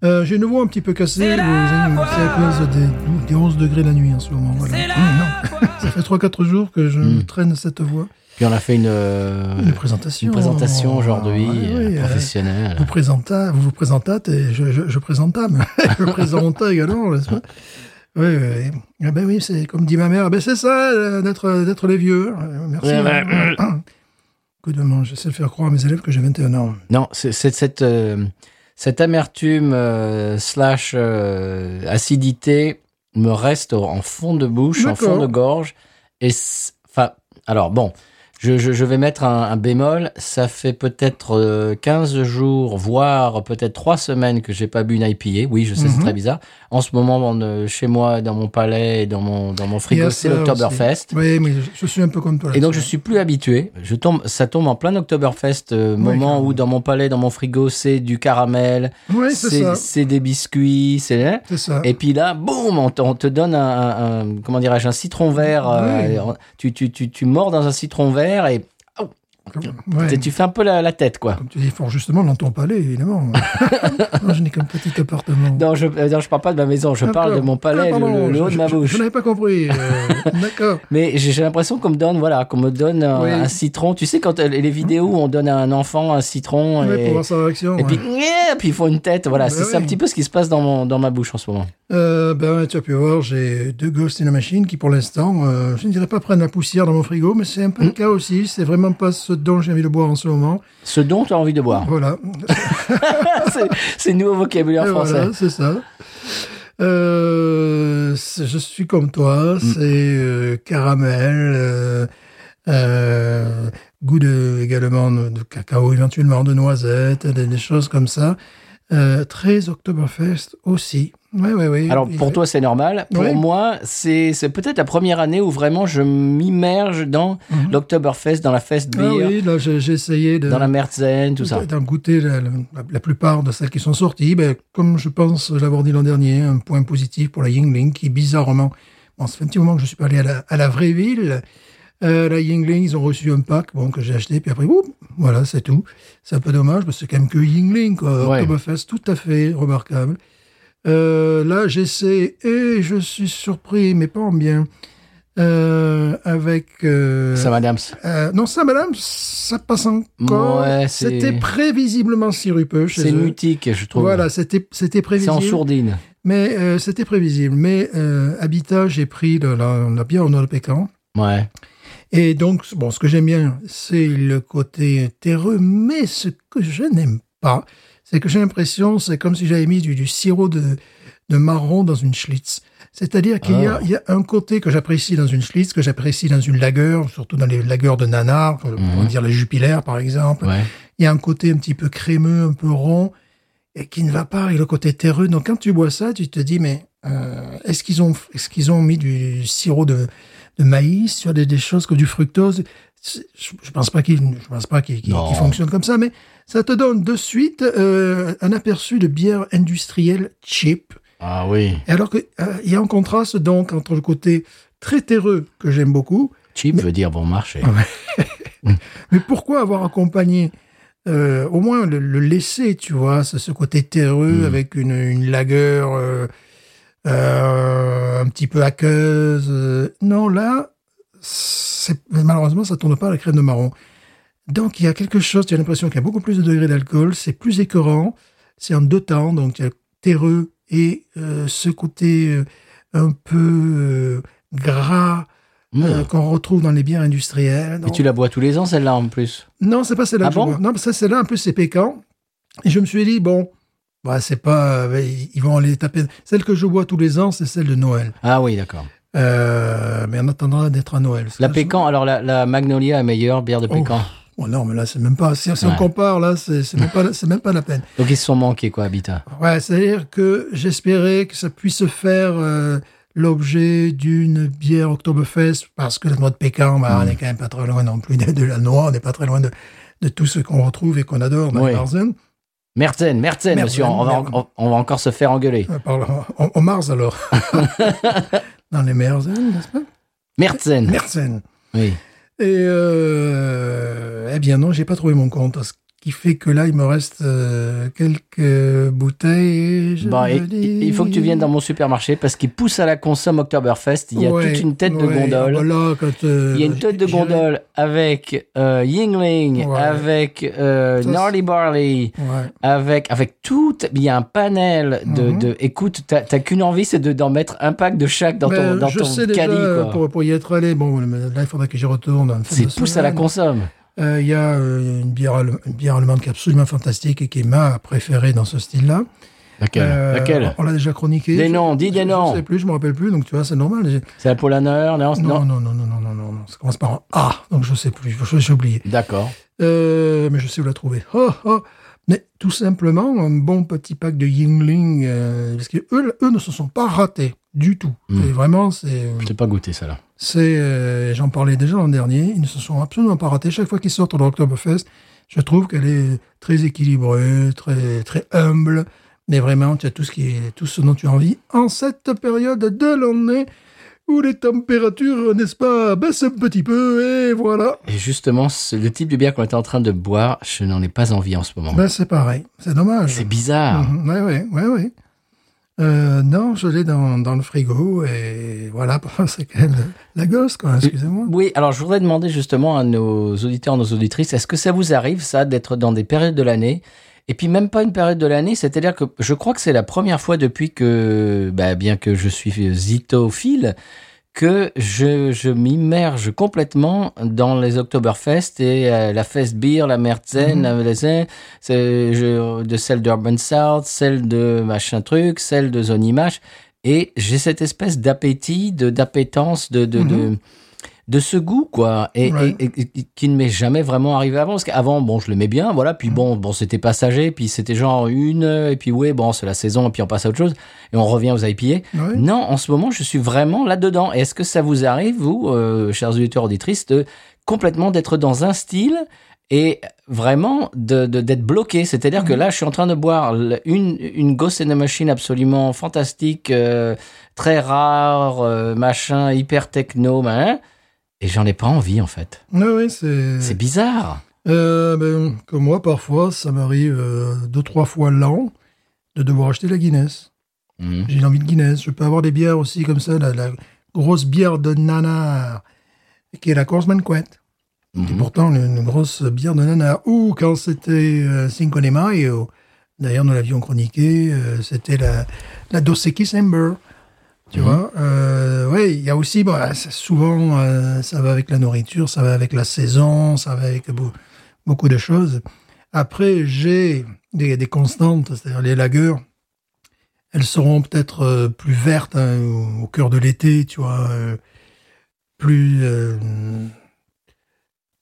Euh, j'ai une voix un petit peu cassée, vous- c'est à cause des, des 11 degrés la nuit en ce moment. Voilà. Non. Ça fait 3-4 jours que je Mm. traîne cette voix. Puis on a fait une, euh, Une présentation. une présentation aujourd'hui Ouais, euh, professionnelle. vous présentâtes, vous vous présentâtes et je, je, je présentâme. je présente également, n'est-ce pas? Oui, oui, oui. Ah ben oui, c'est comme dit ma mère, ben c'est ça, euh, d'être, d'être les vieux. Merci. Ouais, ouais. Écoute-moi, j'essaie de faire croire à mes élèves que j'ai 21 ans. Non, c'est cette, euh, cette amertume euh, slash euh, acidité me reste en fond de bouche, en fond de gorge. Et enfin, alors bon, je, je, je vais mettre un, un bémol. Ça fait peut-être euh, 15 jours, voire peut-être 3 semaines que j'ai pas bu une IPA. Oui, je sais, c'est Mhm. très bizarre. En ce moment, on, euh, chez moi, dans mon palais, et dans mon, dans mon frigo, c'est ça l'Oktoberfest. Oui, mais je, je suis un peu comme toi. Et donc je suis plus habitué. Je tombe, ça tombe en plein Oktoberfest, euh, moment où dans mon palais, dans mon frigo, c'est du caramel, Oui, c'est ça. c'est des biscuits, c'est. C'est ça. Et puis là, boum, on te, on te donne un, un- un- comment dirais-je, un citron vert. euh, tu, tu, tu, tu mords dans un citron vert et Ouais. tu- fais un peu la, la tête, quoi. Comme tu dis, fort justement, dans ton palais, évidemment. Moi, je n'ai qu'un petit appartement. Non, je, euh, non, je parle pas de ma maison, je parle de mon palais, Ah, pardon, le, le je- haut de ma je- bouche. Je, n'avais pas compris. euh, D'accord. Mais j'ai l'impression qu'on me donne, voilà, qu'on me donne un, Oui. un citron. Tu sais, quand euh, les vidéos où on donne à un enfant un citron Ouais, et, pour voir sa réaction. Et ouais. puis, yeah, puis ils font une tête. Voilà, Bah c'est un oui. petit peu ce qui se passe dans, mon, dans ma bouche en ce moment. Euh, ben, tu as pu voir, j'ai deux Ghost in a Machine qui, pour l'instant, euh, je ne dirais pas prennent la poussière dans mon frigo, mais c'est un peu le cas aussi. C'est vraiment pas ce dont j'ai envie de boire en ce moment. Ce dont tu as envie de boire. Voilà. c'est nouveau vocabulaire Et français. voilà, c'est ça. Euh, je suis comme toi, c'est euh, caramel, euh, goût de, également de, de cacao, éventuellement de noisettes, des, des choses comme ça. Très Oktoberfest aussi. Ouais, ouais, ouais. Alors, pour toi, c'est normal. Pour Oui. moi, c'est c'est peut-être la première année où vraiment je m'immerge dans l'Oktoberfest, dans la Fest Ah Beer, oui, là, j'ai essayé de, dans la Merzen, tout ça. d'en goûter la, la- la plupart de celles qui sont sorties. Ben, comme je pense l'avoir dit l'an dernier, un point positif pour la Yingling qui, bizarrement, bon, ça fait un petit moment que je suis pas allé à la, à la vraie ville. Euh, la Yingling, ils ont reçu un pack bon, que j'ai acheté, puis après, oup, voilà, c'est tout. C'est un peu dommage, parce que c'est quand même que Yingling, quoi. Ouais. Oktoberfest, tout à fait remarquable. Euh, là, j'essaie, et je suis surpris, mais pas en bien, euh, avec... euh, Ça, madame. euh, non, ça, madame, ça passe encore. Ouais, c'était prévisiblement sirupeux chez C'est mutique, je trouve. Voilà, c'était c'était c'est prévisible. en sourdine. Mais c'était prévisible. Mais Habitat, j'ai pris de la, la bière au noix de pécan. Ouais. Et donc, bon, ce que j'aime bien, c'est le côté terreux. Mais ce que je n'aime pas, c'est que j'ai l'impression, c'est comme si j'avais mis du, du sirop de, de marron dans une Schlitz. C'est-à-dire qu'il y, a, Ah. y a un côté que j'apprécie dans une Schlitz, que j'apprécie dans une lager, surtout dans les lagers de nanar, on va dire les Jupiler par exemple. Ouais. Il y a un côté un petit peu crémeux, un peu rond, et qui ne va pas avec le côté terreux. Donc quand tu bois ça, tu te dis, mais euh, est-ce qu'ils ont, qu'ils ont mis du sirop de, de maïs sur des, des choses comme du fructose? Je, je pense pas qu'il, je pense pas qu'il, qu'il- Non. qu'il fonctionne comme ça, mais ça te donne de suite euh, un aperçu de bière industrielle cheap. Ah oui. Et alors que euh, il y a un contraste donc entre le côté très terreux que j'aime beaucoup, Cheap veut dire bon marché. Mais pourquoi avoir accompagné euh, au moins le, le laisser, tu vois, ce, côté terreux Mm. avec une, une lagueur euh, un petit peu aqueuse? non, là, malheureusement, ça tourne pas à la crème de marron. Donc, il y a quelque chose, tu as l'impression qu'il y a beaucoup plus de degrés d'alcool, c'est plus écœurant, c'est en deux temps, donc il y a terreux et euh, ce côté euh, un peu euh, gras qu'on retrouve dans les bières industrielles. Et tu la bois tous les ans, celle-là, en plus? Non, c'est pas celle-là Ah bon? Non, ça, celle-là, en plus, c'est pécan. Et je me suis dit, bon, bah, c'est pas, ils vont aller taper. Celle que je bois tous les ans, c'est celle de Noël. Ah oui, d'accord. Mais en attendant d'être à Noël. La Pécan, alors la, la Magnolia est meilleure, bière de. Pécan? Oh, non, mais là, c'est même pas, si, si Ouais. on compare, là, c'est même, pas- même pas la peine. Donc ils se sont manqués, quoi, Habitat. Ouais, c'est-à-dire que j'espérais que ça puisse faire euh, l'objet d'une bière Oktoberfest, parce que la noix de pécan, bah, on est quand même pas très loin non plus de, de la noix, on n'est pas très loin de, de tout ce qu'on retrouve et qu'on adore dans Oui. les Marzen. Merzen, Merzen, monsieur, on va, Merzen. on, on va encore se faire engueuler. Euh, on, on Mars alors. Dans les Merzen, n'est-ce pas? Merzen, Merzen. oui. Et euh, eh bien non, j'ai pas trouvé mon compte. Qui fait que là, il me reste euh, quelques bouteilles. et je Bon, me et- dis- il faut que tu viennes dans mon supermarché parce qu'il pousse à la consomme Oktoberfest. Il y a Ouais, toute une tête de ouais, gondole. ah bah quand, euh, Il y a une tête de gondole avec euh, Yingling, Ouais. avec euh, Gnarly Barley, avec avec tout. Il y a un panel de. Mhm. de écoute, t'as qu'une envie, c'est de d'en mettre un pack de chaque dans ton Ben, dans je ton sais déjà, caddie. euh, quoi. pour, pour y être allé, bon, là, il faudrait que j'y retourne. C'est pousse à la consomme. Euh, Il y a euh, une, bière, allem- une bière allemande qui est absolument fantastique et qui est ma préférée dans ce style-là. Laquelle? Euh, Laquelle? On l'a déjà chroniqué. Des noms, dis des noms. Je sais plus, je me rappelle plus, donc tu vois, c'est normal. C'est la Polaner Non, Non, non. non, non, non, non, non, non, non. Ça commence par un A, donc je sais plus, j'ai oublié. D'accord. Euh, mais je sais où la trouver. Oh, oh. Mais tout simplement, un bon petit pack de Yingling, euh, parce que eux, eux ne se sont pas ratés du tout. Mm. Et vraiment, c'est, Je t'ai pas goûté ça là. c'est, euh, j'en parlais déjà l'an dernier, ils ne se sont absolument pas ratés. Chaque fois qu'ils sortent de l'Octoberfest, je trouve qu'elle est très équilibrée, très, très humble. Mais vraiment, tu as tout ce qui est, tout ce dont tu as envie en cette période de l'année où les températures, n'est-ce pas, baissent un petit peu et voilà. Et justement, le type de bière qu'on était en train de boire, je n'en ai pas envie en ce moment. Ben, c'est pareil. C'est dommage. C'est bizarre. Mhm, Ouais, ouais, ouais, ouais. Euh, non, je l'ai dans, dans le frigo et voilà, c'est quand même la gosse, quoi, excusez-moi. Oui, alors je voudrais demander justement à nos auditeurs, nos auditrices, est-ce que ça vous arrive, ça, d'être dans des périodes de l'année et puis même pas une période de l'année, c'est-à-dire que je crois que c'est la première fois depuis que, bah, bien que je suis zitophile, que je, je m'immerge complètement dans les Oktoberfest et euh, la Fest Beer, la Merzen, Mhm. la c'est je- de celle d'Urban South, celle de machin truc, celle de Zone Image. Et j'ai cette espèce d'appétit, de d'appétence, de, de, de, de ce goût, quoi. Et. Ouais. et- et- et qui ne m'est jamais vraiment arrivé avant. Parce qu'avant, bon, je l'aimais bien, voilà. Puis bon, bon, c'était passager. Puis c'était genre une, et puis ouais, bon, c'est la saison, et puis on passe à autre chose. Et on revient aux IPA. Ouais. Non, en ce moment, je suis vraiment là-dedans. Est-ce que ça vous arrive, vous, euh, chers auditeurs auditrices, de complètement d'être dans un style et vraiment de de- d'être bloqué? C'est-à-dire que là, je suis en train de boire une, une Ghost in the Machine absolument fantastique, euh, très rare, euh, machin, hyper techno, machin, et j'en ai pas envie, en fait. Ouais, ouais, c'est. C'est bizarre. Euh, ben, comme moi, parfois, ça m'arrive euh, deux, trois fois l'an de devoir acheter la Guinness. Mhm. J'ai envie de Guinness. Je peux avoir des bières aussi comme ça, la, la grosse bière de nanar, qui est la Corsman Quet. Et Mhm. pourtant, une, une grosse bière de nanar. Ou quand c'était euh, Cinco de Mayo, d'ailleurs, nous l'avions chroniqué, euh, c'était la, la Dos Equis Amber. Tu Mhm. vois euh, Oui, il y a aussi, bah, souvent, euh, ça va avec la nourriture, ça va avec la saison, ça va avec beau- beaucoup de choses. Après, j'ai des, des constantes, c'est-à-dire les lagers. Elles seront peut-être euh, plus vertes hein, au, au cœur de l'été, tu vois, euh, plus euh,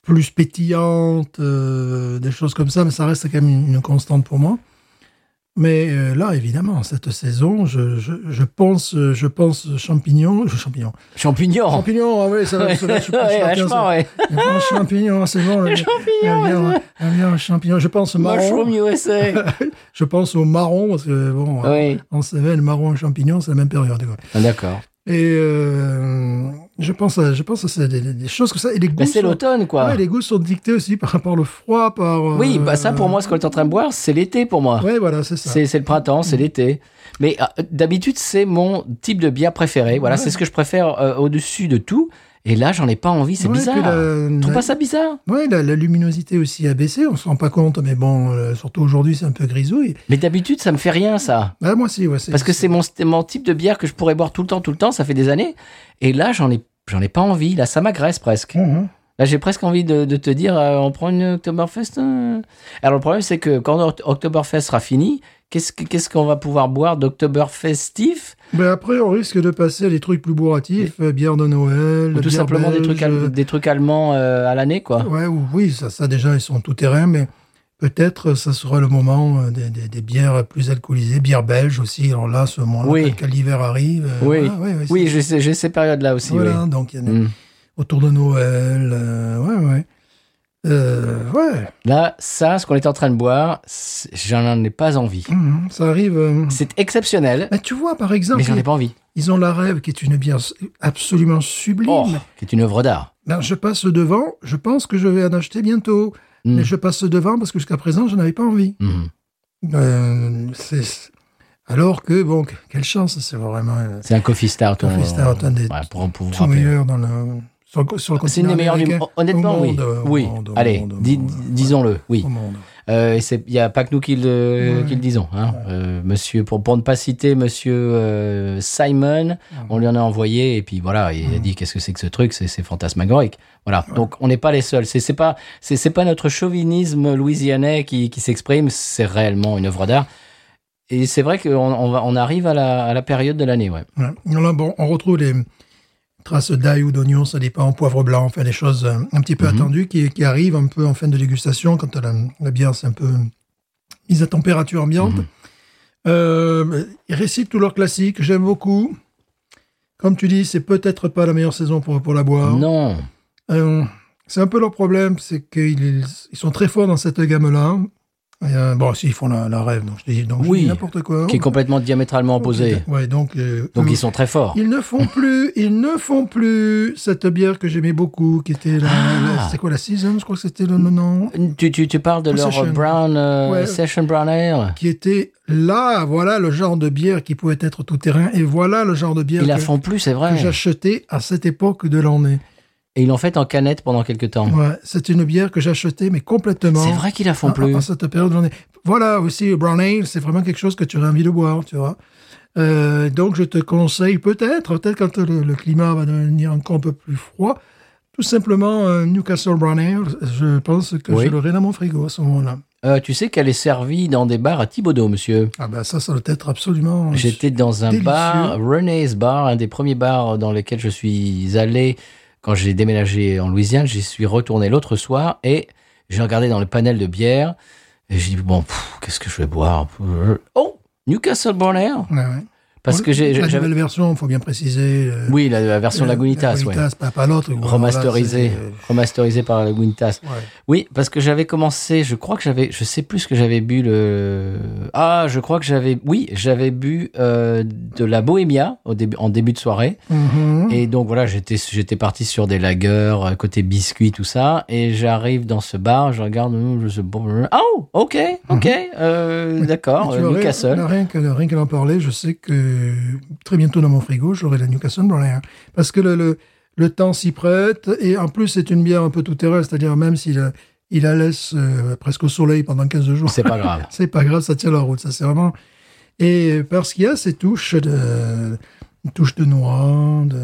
plus pétillantes, euh, des choses comme ça, mais ça reste quand même une, une constante pour moi. Mais euh, là, évidemment, cette saison, je, je, je pense, euh, je pense champignons, champignons, Champignon. champignons. Ah oui, ça va, ça va, je Ouais, bons champignons, c'est bon. Champignons, champignons, champignons. Je pense marron. Mushroom USA. Je pense au marron parce que bon, oui. on savait le marron et champignon, c'est la même période. Ah, D'accord. Et euh, je pense à, je pense ça, des, des choses comme ça. Et les goûts. C'est l'automne, quoi. Ouais, les goûts sont dictés aussi par au froid, par. euh, Oui, bah ça pour moi, ce qu'on est en train de boire, c'est l'été pour moi. Ouais, voilà, c'est ça. C'est c'est le printemps, c'est l'été. Mais euh, d'habitude, c'est mon type de bière préféré. Voilà, Ouais. c'est ce que je préfère euh, au-dessus de tout. Et là, j'en ai pas envie, c'est Ouais, bizarre. Tu trouves pas ça bizarre? Ouais, la, la luminosité aussi a baissé, on se rend pas compte, mais bon, euh, surtout aujourd'hui, c'est un peu grisouille. Mais d'habitude, ça me fait rien, ça. Ah, moi aussi, ouais. Parce que c'est mon, type de bière que je pourrais boire tout le temps, tout le temps, ça fait des années. Et là, j'en ai, j'en ai pas envie. Là, ça m'agresse presque. Mhm. Là, j'ai presque envie de, de te dire, euh, on prend une Oktoberfest. euh. Alors, le problème, c'est que quand Oktoberfest sera fini, qu'est-ce que- qu'est-ce qu'on va pouvoir boire d'Oktoberfestif Mais après, on risque de passer à des trucs plus bourratifs, bière de Noël, Ou tout simplement des trucs, al- euh, des trucs allemands euh, à l'année, quoi. Ouais, ou- oui, ça, ça déjà, ils sont tout terrain, mais peut-être ça sera le moment euh, des, des- des bières plus alcoolisées, bière belge aussi. Alors là, ce moment-là, Oui. quand, l'hiver arrive. euh, Oui. voilà, ouais, ouais, Oui, j'ai ces- périodes-là aussi. voilà, donc il y en a oui. Mm. autour de Noël. ouais, ouais. Euh, ouais, Là, ça, ce qu'on est en train de boire, j'en ai pas envie. Mhm, ça arrive. euh. C'est exceptionnel, Mais tu vois, par exemple, mais j'en ai pas envie. ils ont la rêve qui est une bière absolument sublime. Oh, qui est une œuvre d'art. Ben, je passe devant, je pense que je vais en acheter bientôt. Mm. Mais je passe devant parce que jusqu'à présent, je n'avais pas envie. Mhm. Euh, c'est- Alors que, bon, que- quelle chance, c'est vraiment euh, C'est un coffee stout. Coffee on- stout, un des ouais, pour, pour tout meilleur dans le, sur le, sur le C'est une des meilleures du monde. Honnêtement, oui. euh, oui. monde, Allez, dis- disons-le, oui. Euh, Il n'y a pas que nous qui le, Ouais. qui le disons. Hein. Euh, monsieur, pour, pour ne pas citer Monsieur euh, Simon, on lui en a envoyé et puis voilà, il a dit qu'est-ce que c'est que ce truc, c'est fantasmagorique. Voilà, donc on n'est pas les seuls. C'est pas c'est pas notre chauvinisme louisianais qui, qui s'exprime, c'est réellement une œuvre d'art. Et c'est vrai qu'on on, va- on arrive à la, à la période de l'année, ouais. Là, bon, on retrouve les traces d'ail ou d'oignon, ça dépend, poivre blanc, enfin des choses euh, un petit peu Mhm. attendues qui, qui arrivent un peu en fin de dégustation quand la, la bière c'est un peu mise à température ambiante. Mhm. Euh, ils récitent tous leurs classiques, j'aime beaucoup. Comme tu dis, c'est peut-être pas la meilleure saison pour, pour la boire. Non, Euh, c'est un peu leur problème, c'est qu'ils ils sont très forts dans cette gamme-là. Euh, bon, si, ils font la, la rêve, donc je dis, donc Oui, n'importe quoi. qui est complètement diamétralement opposé. Ouais, donc, euh, Donc eux- ils sont très forts. ils ne font plus, ils ne font plus cette bière que j'aimais beaucoup, qui était la, Ah. c'est quoi la season, je crois que c'était le nom, Tu, tu, tu parles de leur Session. brown euh, Ouais. session brown ale? qui était là, voilà le genre de bière qui pouvait être tout terrain, et voilà le genre de bière Ils la que, font plus, c'est que vrai. j'achetais à cette époque de l'année. Et ils l'ont fait en canette pendant quelques temps. Ouais, c'est une bière que j'achetais, mais complètement. C'est vrai qu'ils la font à- plus. À, cette période de. Voilà aussi, Brown Ale, c'est vraiment quelque chose que tu aurais envie de boire, tu vois. Euh, donc, je te conseille peut-être, peut-être quand le, le climat va devenir encore un peu plus froid, tout simplement un Newcastle Brown Ale. Je pense que Oui. je l'aurai dans mon frigo à ce moment-là. Euh, tu sais qu'elle est servie dans des bars à Thibaudot, monsieur. Ah ben ça, ça doit être absolument... J'étais dans un délicieux. bar, René's Bar, un des premiers bars dans lesquels je suis allé quand j'ai déménagé en Louisiane. J'y suis retourné l'autre soir et j'ai regardé dans le panel de bière et j'ai dit bon, qu'est-ce que je vais boire? Oh, Newcastle Brown Ale. Parce que j'ai, La nouvelle version, il faut bien préciser. euh, oui, la, la version la- Lagunitas, la ouais. Lagunitas, pas, pas l'autre. Remasterisée, c'est, euh, remasterisée par la Lagunitas. ouais. Oui, parce que j'avais commencé, je crois que j'avais, je sais plus ce que j'avais bu le. Ah, je crois que j'avais, oui, j'avais bu euh, de la Bohémia au début, en début de soirée. Mhm. Et donc voilà, j'étais, j'étais parti sur des lagers, euh, côté biscuits, tout ça. Et j'arrive dans ce bar, je regarde, je sais pas. Oh, ok, ok, euh, d'accord, euh, Newcastle. rien rien que d'en parler, je sais que très bientôt dans mon frigo, j'aurai la Newcastle Brown. Parce que le, le, le temps s'y prête, et en plus, c'est une bière un peu tout terrain, c'est-à-dire même s'il a- il la laisse euh, presque au soleil pendant 15 jours, C'est pas grave. c'est pas grave, ça tient la route, ça c'est vraiment... Et parce qu'il y a ces touches de, touches de noix, de...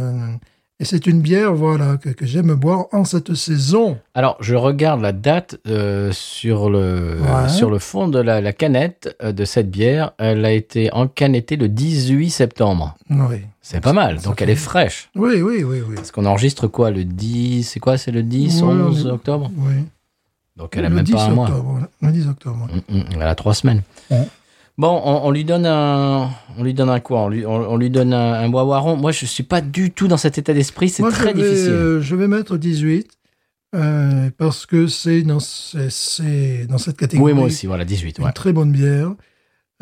et c'est une bière, voilà, que, que j'aime boire en cette saison. Alors, je regarde la date euh, sur le Ouais. sur le fond de la, la canette euh, de cette bière. Elle a été encanettée le 18 septembre. Oui, C'est pas mal. Donc fait- elle est fraîche. oui, oui, oui. oui. Parce qu'on enregistre quoi le 10 C'est quoi C'est le 10, Ouais, 11 on est- octobre? oui. Donc elle a Le même 10 pas un mois. octobre. Le 10 octobre. Mm, mm, Elle a trois semaines. Ouais. Bon, on, on lui donne un, on lui donne un quoi? On lui, on, on lui donne un, un Wawaron. Moi, je suis pas du tout dans cet état d'esprit. C'est Moi, très je vais, difficile. euh, je vais mettre 18 euh, parce que c'est dans, c'est- c'est dans cette catégorie oui, moi aussi. Voilà, 18. une Ouais. très bonne bière.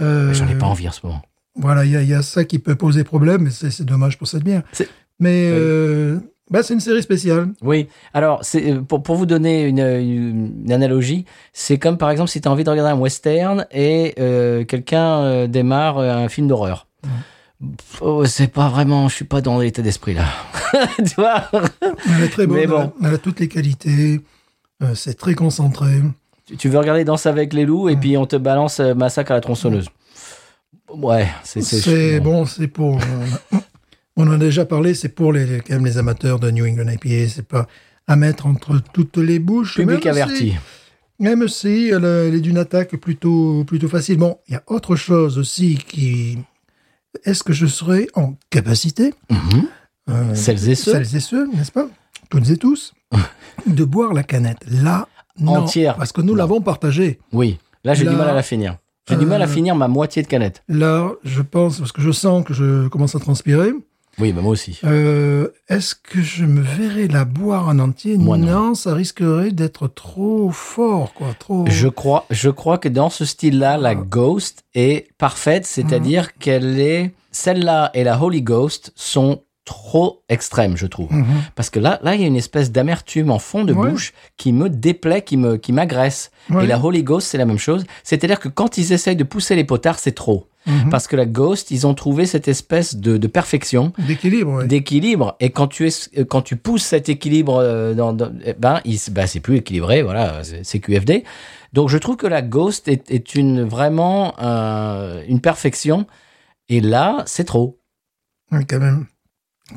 Euh, J'en ai pas envie en ce moment. Voilà, il y, a- il y a ça qui peut poser problème, mais c'est c'est dommage pour cette bière. C'est- Mais Oui. euh, bah, c'est une série spéciale. Oui, alors c'est euh, pour, pour vous donner une, une- une analogie, c'est comme par exemple si tu as envie de regarder un western et euh, quelqu'un euh, démarre un film d'horreur. Pff, Oh, c'est pas vraiment, je suis pas dans l'état d'esprit là. tu vois? Elle est très bonne, Mais elle, bon. a, elle a toutes les qualités, euh, c'est très concentré. Tu- Tu veux regarder Danse avec les loups et puis on te balance Massacre à la tronçonneuse. Ouais, c'est C'est bon, c'est pour. On en a déjà parlé, c'est pour les, quand même les amateurs de New England IPA. C'est pas à mettre entre toutes les bouches. Public même si- averti. Même si elle, elle est d'une attaque plutôt, plutôt facile. Bon, il y a autre chose aussi qui. Est-ce que je serai en capacité, Mhm. euh, Celles et ceux. celles et ceux, n'est-ce pas, toutes et tous, de boire la canette Là, non, Entière. parce que nous l'avons partagée. Oui, là j'ai du mal à la finir. J'ai du mal à euh, finir ma moitié de canette. Là, je pense, parce que je sens que je commence à transpirer. Oui, bah moi aussi. Euh, Est-ce que je me verrais la boire en entier? Moi, non. ça risquerait d'être trop fort, quoi. Trop. Je crois, je crois que dans ce style-là, la Ghost est parfaite, c'est-à-dire Mhm. qu'elle est, celle-là et la Holy Ghost sont trop extrêmes, je trouve. Mhm. Parce que là, là, il y a une espèce d'amertume en fond de Ouais. bouche qui me déplaît, qui me, qui m'agresse. Ouais. Et la Holy Ghost, c'est la même chose. C'est-à-dire que quand ils essayent de pousser les potards, c'est trop. Mhm. Parce que la Ghost, ils ont trouvé cette espèce de, de perfection D'équilibre, ouais. d'équilibre et quand tu es quand tu pousses cet équilibre euh, dans, dans- eh ben il ben, c'est plus équilibré voilà c'est QFD donc je trouve que la Ghost est, est une vraiment euh, une perfection et là c'est trop Oui, quand même.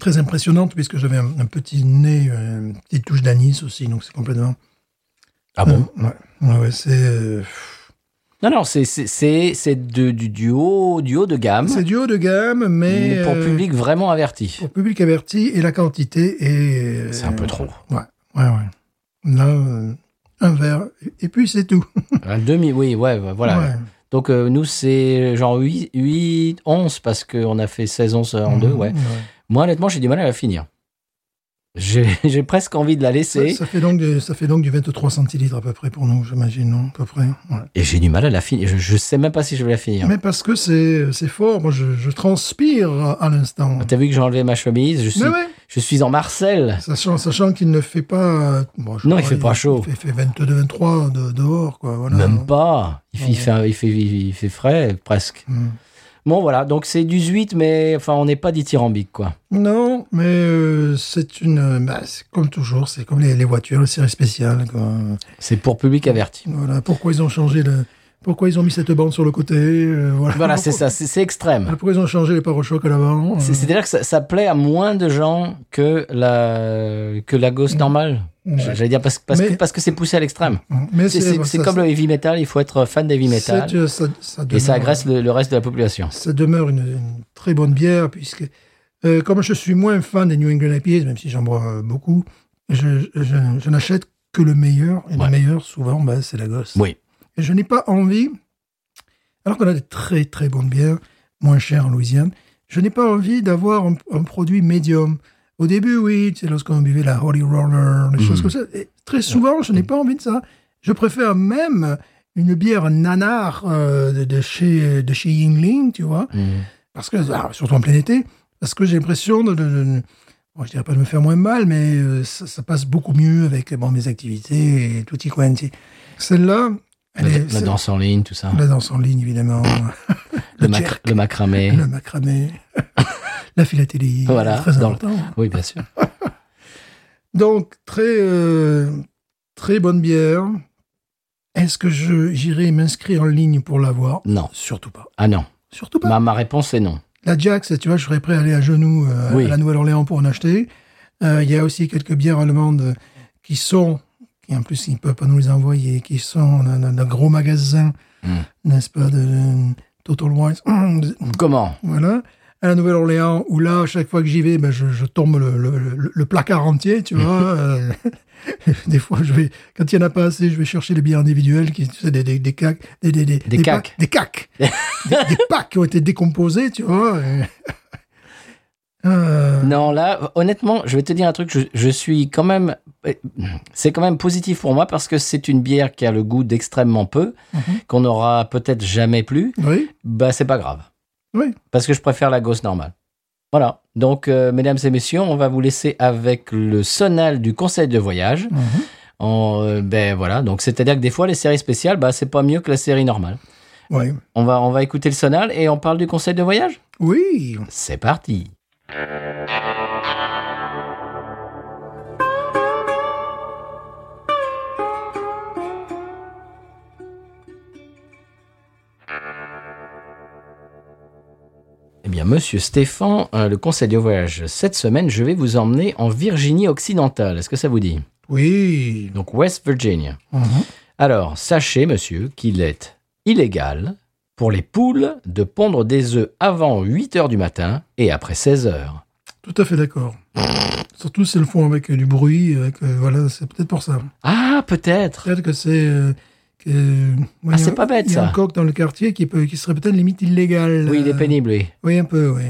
Très impressionnante, puisque j'avais un, un petit nez, euh, une petite touche d'anis aussi, donc c'est complètement. ah bon? Euh, ouais. Ouais, ouais, c'est. euh, non non c'est du du haut du haut de gamme c'est du haut de gamme, mais. mais pour euh, public vraiment averti Pour public averti, et la quantité est. euh, c'est un peu trop Ouais, ouais, ouais. Là, euh, un verre, et puis c'est tout. un demi oui ouais ouais, voilà Ouais. donc euh, nous c'est genre 8 8 11 parce qu'on a fait 16 11 en deux Mhm, ouais moi honnêtement j'ai du mal à la finir j'ai presque envie de la laisser ça fait donc de- ça fait donc du 23 centilitres à peu près pour nous, j'imagine, non À peu près. ouais. Et j'ai du mal à la finir. Je, je sais même pas si je vais la finir. Mais parce que c'est fort, moi je, je transpire à l'instant. T'as vu que j'ai enlevé ma chemise je suis, ouais, je suis en Marcel. sachant, sachant qu'il ne fait pas. bon, je Non, il crois, fait pas chaud. Il fait, fait 22, 23 de, dehors, quoi. Voilà. Même pas. Il il fait, il fait, il fait frais, presque. Hmm. Bon, voilà. Donc, c'est 18, mais enfin, on n'est pas dithyrambique, quoi. Non, mais euh, c'est une. euh, bah, comme toujours, c'est comme les, les voitures, les séries spéciales, quoi. C'est pour public averti. Voilà. Pourquoi ils ont changé le. Pourquoi ils ont mis cette bande sur le côté euh, Voilà, Voilà, c'est ça. C'est extrême. Pourquoi ils ont changé les pare-chocs à l'avant C'est- euh, C'est-à-dire que ça, ça plaît à moins de gens que la, que la Ghost normale? Ouais. J'allais dire parce, parce que parce que c'est poussé à l'extrême. Mais C'est- comme le heavy metal. Il faut être fan d'heavy metal. c'est- ça, Et ça agresse le, le reste de la population. ça demeure une, une très bonne bière, puisque euh, comme je suis moins fan des New England IPAs, même si j'en bois euh, beaucoup, je, je, je n'achète que le meilleur. Et Ouais. le meilleur, souvent, bah, c'est la gosse. Oui. Et je n'ai pas envie, alors qu'on a des très très bonnes bières, moins chères en Louisiane, je n'ai pas envie d'avoir un, un produit médium. Au début, oui, c'est lorsqu'on buvait la Holy Roller, des choses Mhm. comme ça. Et très souvent, je n'ai pas envie de ça. Je préfère même une bière nanar euh, de, de chez, de chez Yingling, tu vois, Mhm. parce que, ah, surtout en plein été, parce que j'ai l'impression de, de- de- bon, je dirais pas de me faire moins mal, mais euh, ça, ça passe beaucoup mieux avec bon, mes activités et tutti quanti. Celle-là, elle La, est, la c'est- danse en ligne, tout ça. la danse en ligne, évidemment, Le, le le macramé. le macramé, la philatélie, Voilà, très dans le- important. Oui, bien sûr. Donc, très, euh, très bonne bière. Est-ce que j'irai m'inscrire en ligne pour l'avoir Non. Surtout pas. Ah non. Surtout pas. Ma, ma réponse est non. La Jax, tu vois, je serais prêt à aller à genoux euh, Oui. à la Nouvelle-Orléans pour en acheter. Euh, Il y a aussi quelques bières allemandes qui sont, qui en plus ils ne peuvent pas nous les envoyer, qui sont dans dans gros magasins, Mm. n'est-ce pas, de Total Wines. Comment? Voilà. À la Nouvelle-Orléans, où là, à chaque fois que j'y vais, ben, je, je tombe le, le- placard entier, tu vois. euh, des fois, je vais, quand il n'y en a pas assez, je vais chercher les bières individuelles, qui, tu sais, des, des, des cacs, des, des, des, Des cacs. Des cacs. des, des packs qui ont été décomposés, tu vois. et- Euh, Non, là, honnêtement, je vais te dire un truc. Je, je suis quand même. C'est quand même positif pour moi parce que c'est une bière qui a le goût d'extrêmement peu, Mhm. qu'on n'aura peut-être jamais plus. oui. Bah, c'est pas grave. Oui. Parce que je préfère la gosse normale. Voilà. Donc, euh, mesdames et messieurs, on va vous laisser avec le sonal du conseil de voyage. Mhm. En, euh, ben voilà. Donc, c'est-à-dire que des fois, les séries spéciales, bah, c'est pas mieux que la série normale. Oui. On va, on va écouter le sonal et on parle du conseil de voyage? Oui. C'est parti. Eh bien, monsieur Stéphane, euh, le conseil de voyage, cette semaine, je vais vous emmener en Virginie occidentale. Est-ce que ça vous dit? Oui. Donc, West Virginia. Mhm. Alors, sachez, monsieur, qu'il est illégal pour les poules de pondre des œufs avant 8 heures du matin et après 16 heures. Tout à fait d'accord. Surtout si elles le font avec euh, du bruit, avec, euh, voilà, c'est peut-être pour ça. Ah, peut-être. Peut-être que c'est. euh, que, ouais, Ah, c'est pas bête, Il y a ça. un coq dans le quartier qui, peut, qui serait peut-être limite illégal. Oui, il est euh, pénible, oui. Oui, un peu, oui.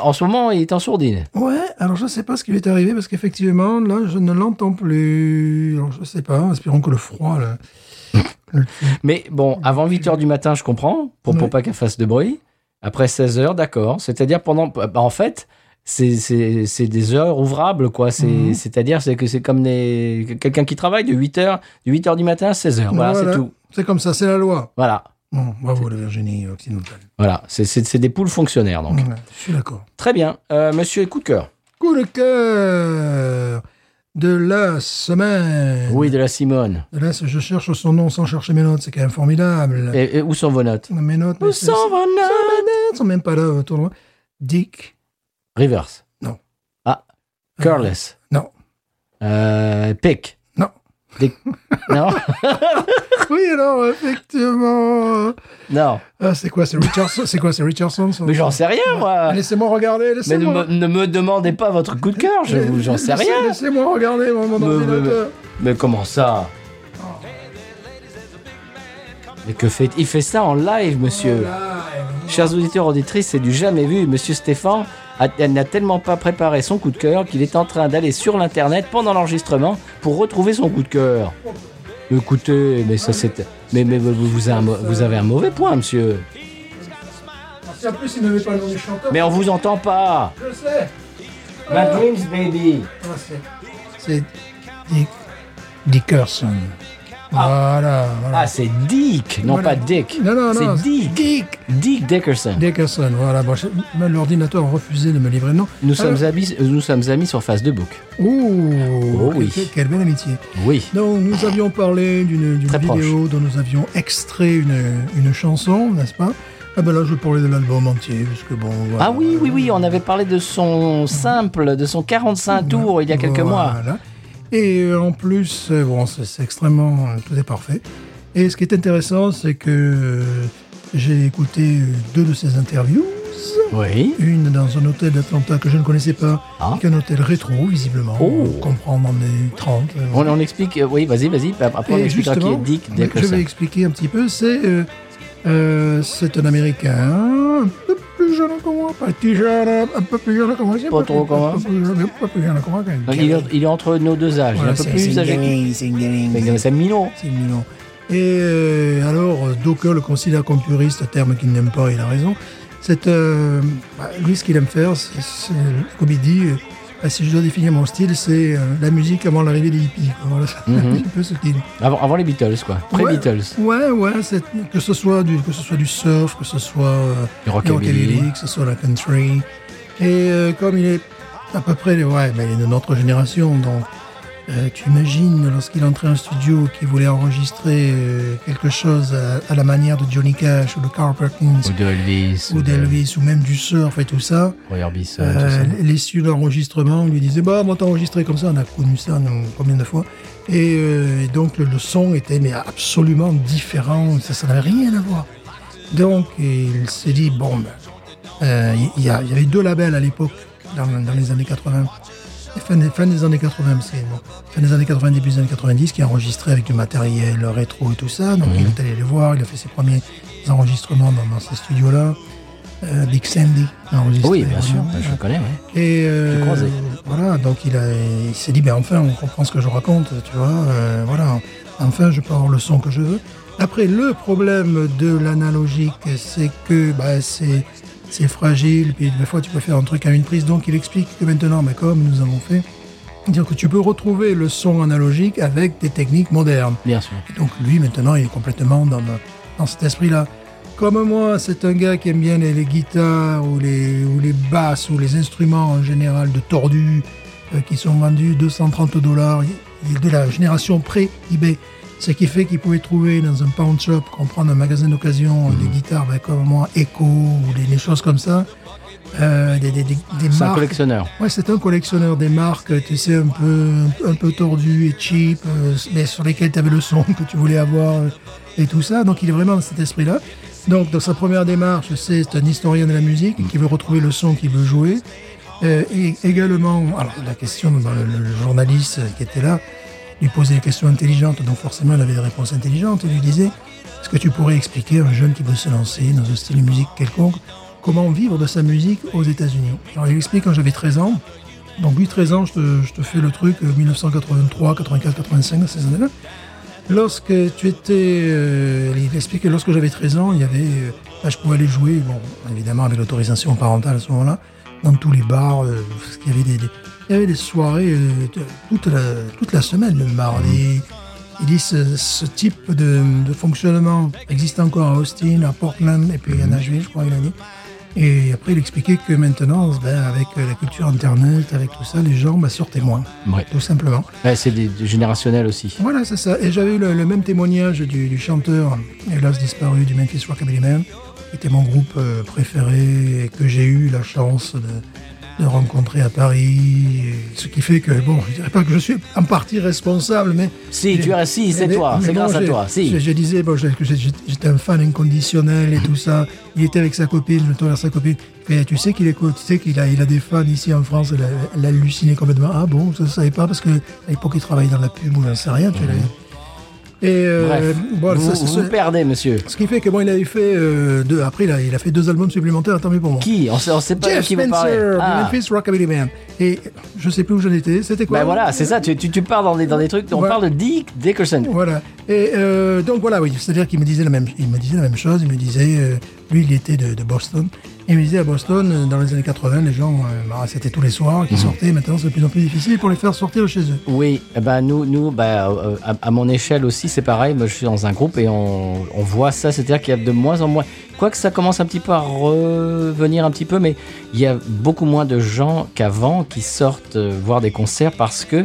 En ce moment, il est en sourdine. Ouais, alors je sais pas ce qui lui est arrivé parce qu'effectivement, là, je ne l'entends plus. Alors je sais pas, espérons que le froid, là. Mais bon, avant 8 heures du matin, je comprends, pour, pour pas qu'elle fasse de bruit. Après 16 heures, d'accord. C'est-à-dire pendant... bah, en fait, c'est- des heures ouvrables, quoi. Mhm. C'est-à-dire c'est que c'est comme quelqu'un qui travaille de 8 heures, de 8 heures du matin à 16 heures. Voilà, Voilà. c'est tout. C'est comme ça, c'est la loi. Voilà. Bon, bravo la Virginie occidentale. Voilà. C'est- des poules fonctionnaires, donc. Ouais, je suis d'accord. Très bien. Euh, monsieur, coup de cœur. Coup de cœur de la semaine. Oui, de la Simone. Là, je cherche son nom sans chercher mes notes, c'est quand même formidable. Et, et où sont vos notes Mes notes, Où sont vos notes Mes notes sont même pas là autour de moi. Dick. Rivers. Non. Ah. Careless. Non. Euh, Pick. Non. Oui, alors, effectivement. Non. Ah, c'est quoi, c'est Richardson C'est quoi, c'est Richardson son- Mais j'en sais rien, moi. Laissez-moi regarder, Mais ne laissez-moi. me, ne me demandez pas votre coup de cœur, j'en sais rien. Laissez-moi regarder mon, mon Mais- mais-. Mais comment ça Mais que fait il fait ça en live, monsieur. Chers auditeurs auditrices, c'est du jamais vu. Monsieur Stéphane elle n'a tellement pas préparé son coup de cœur qu'il est en train d'aller sur l'internet pendant l'enregistrement pour retrouver son coup de cœur. Écoutez, mais ça c'est mais mais vous, vous avez un, mau- vous avez un mauvais point, monsieur. Si en plus il ne met pas le nom du chanteur, Mais on vous entend pas. je sais. My dreams, baby. Ah, c'est- c'est Dick Dickerson. Voilà, voilà. Ah, c'est Dick, non Voilà. pas Dick. non, non, non. C'est Dick. Dick Dick Dickerson. Dickerson, voilà. Bon, l'ordinateur a refusé de me livrer le nom. Nous sommes, amis, nous sommes amis sur Facebook. Ouh, Oh oui. quelle, quelle belle amitié. Oui. Donc, nous avions parlé d'une vidéo dont nous avions extrait une, une chanson, n'est-ce pas? Ah ben là, je parlais de l'album entier, parce que bon... voilà. Ah oui, oui, oui, on avait parlé de son simple, de son 45 tours il y a quelques mois. Et euh, en plus, euh, bon, c'est extrêmement... euh, Tout est parfait. Et ce qui est intéressant, c'est que j'ai écouté deux de ses interviews. Oui. Une dans un hôtel d'Atlanta que je ne connaissais pas, Ah. qui est un hôtel rétro, visiblement. Oh. On comprend dans les 30. euh, On, on explique, euh, oui, vas-y, vas-y, après on Et expliquera qui est Dick je Dickerson. vais expliquer un petit peu. C'est euh, euh, un Américain, un peu un peu plus jeune que moi. Pas trop comment. Donc, il, est, il est entre nos deux âges, Voilà, il est un peu plus âgé. c'est Gary. Mais C'est mignon. C'est mignon. Et euh, alors, Docker le considère comme puriste, terme qu'il n'aime pas, il a raison. Euh, bah, lui, ce qu'il aime faire, c'est, comme il dit, bah, si je dois définir mon style, c'est euh, la musique avant l'arrivée des hippies. quoi. Voilà, c'est Mhm. un petit peu ce qu'il Avant, avant les Beatles, quoi. Pré-Beatles. Ouais, ouais, que ce soit du, que ce soit du surf, que ce soit euh, Du rockabilly. que ce soit la country. Et euh, comme il est à peu près, ouais, ben, il est de notre génération, donc euh, tu imagines lorsqu'il entrait en studio qu'il voulait enregistrer euh, quelque chose à, à la manière de Johnny Cash ou de Carl Perkins Ou de Elvis. ou d'Elvis ou même du surf et tout ça. Roy Orbison, Euh, tout ça. les studios d'enregistrement lui disaient bah moi t'as enregistré comme ça on a connu ça nous, combien de fois et, euh, et donc le, le son était mais absolument différent ça ça n'avait rien à voir donc il s'est dit bon ben, il y, avait deux labels à l'époque dans, dans les années 80 Et fin, des- fin des années 80 parce fin des années 80 début des années 90 qui enregistrait avec du matériel rétro et tout ça donc il est allé les voir il a fait ses premiers enregistrements dans, dans ces studios là euh, Big Sandy a enregistré Oui, bien sûr, je le connais, ouais. Et euh, croisé. voilà, donc il, a, il s'est dit, ben enfin, on comprend ce que je raconte, tu vois. euh, voilà, enfin, je peux avoir le son que je veux. Après, le problème de l'analogique, c'est que bah, c'est c'est fragile, puis des fois tu peux faire un truc à une prise. Donc il explique que maintenant, mais comme nous avons fait, dire que tu peux retrouver le son analogique avec des techniques modernes. Bien sûr. Et donc lui, maintenant, il est complètement dans, le- dans cet esprit-là. Comme moi, c'est un gars qui aime bien les, les guitares ou les, ou les basses ou les instruments en général de tordus euh, qui sont vendus 230 dollars. Il est de la génération pré-eBay. Ce qui fait qu'il pouvait trouver dans un pawn shop, comprendre un magasin d'occasion, des guitares ben, comme moi, Echo ou des, des choses comme ça. Euh, des, des, des, des C'est un marques. collectionneur. Ouais, c'est un collectionneur des marques, tu sais, un peu, un peu tordues et cheap, euh, mais sur lesquelles tu avais le son que tu voulais avoir euh, et tout ça. Donc, il est vraiment dans cet esprit-là. Donc, dans sa première démarche, c'est un historien de la musique qui veut retrouver le son qu'il veut jouer. Euh, et également, alors la question, le, le journaliste qui était là lui posait des questions intelligentes, donc forcément, il avait des réponses intelligentes. Il lui disait Est-ce que tu pourrais expliquer à un jeune qui veut se lancer dans un style de musique quelconque comment vivre de sa musique aux États-Unis? Alors, il explique quand j'avais 13 ans. Donc, lui, 13 ans, je te, fais le truc, euh, 1983, 84, 85, dans ces années-là. Lorsque tu étais. euh, il explique que lorsque j'avais 13 ans, il y avait. euh, là, je pouvais aller jouer, bon, évidemment avec l'autorisation parentale à ce moment-là, dans tous les bars. euh, parce qu'il y avait des- il y avait des soirées euh, toute, la, toute la semaine, le mardi. Il dit ce, ce type de, de fonctionnement existe encore à Austin, à Portland, et puis à Nashville, je crois qu'il a dit. Et après, il expliquait que maintenant, ben, avec euh, la culture Internet, avec tout ça, les gens ben, sortaient moins, Ouais. tout simplement. Ouais, c'est générationnels aussi. Voilà, c'est ça. Et j'avais eu le, le même témoignage du, du chanteur, hélas disparu, du Memphis Rockabilly Man, qui était mon groupe euh, préféré et que j'ai eu la chance de, de rencontrer à Paris. Ce qui fait que, bon, je dirais pas que je suis en partie responsable, mais... Si, tu as, si, c'est toi, c'est grâce à toi. Si. Je, je disais bon, j'étais un fan inconditionnel et tout ça. Il était avec sa copine, je me tourne vers sa copine. Et tu sais qu'il écoute, tu sais qu'il a, il a des fans ici en France. Elle a, elle a halluciné complètement. Ah bon, ça, je savais pas parce que à l'époque il travaillait dans la pub ou j'en sais rien. Tu vois. Et euh, Bref, bon, vous, ça, c'est- vous perdez, monsieur. ce qui fait que bon, il avait fait euh, deux. Après, il a, il a fait deux albums supplémentaires. Tant mieux pour moi. Qui On sait, on sait pas Jeff qui. Spencer, Ah. Memphis Rockabilly Band. Et je sais plus où j'en étais. C'était quoi Ben voilà, c'est ça, tu, tu, tu pars dans des, dans des trucs, on parle de Dick Dickerson. Voilà. Et euh, donc voilà, oui, c'est-à-dire qu'il me disait la même, il me disait la même chose. Il me disait, lui, il était de, de Boston. Il me disait à Boston, euh, dans les années 80, les gens, euh, bah, c'était tous les soirs Mhm. qui sortaient. Maintenant, c'est de plus en plus difficile pour les faire sortir de chez eux. Oui, eh ben nous, nous bah, euh, à, à mon échelle aussi, c'est pareil. Moi, je suis dans un groupe et on, on voit ça, c'est-à-dire qu'il y a de moins en moins. Quoique ça commence un petit peu à revenir un petit peu, mais il y a beaucoup moins de gens qu'avant qui sortent voir des concerts parce que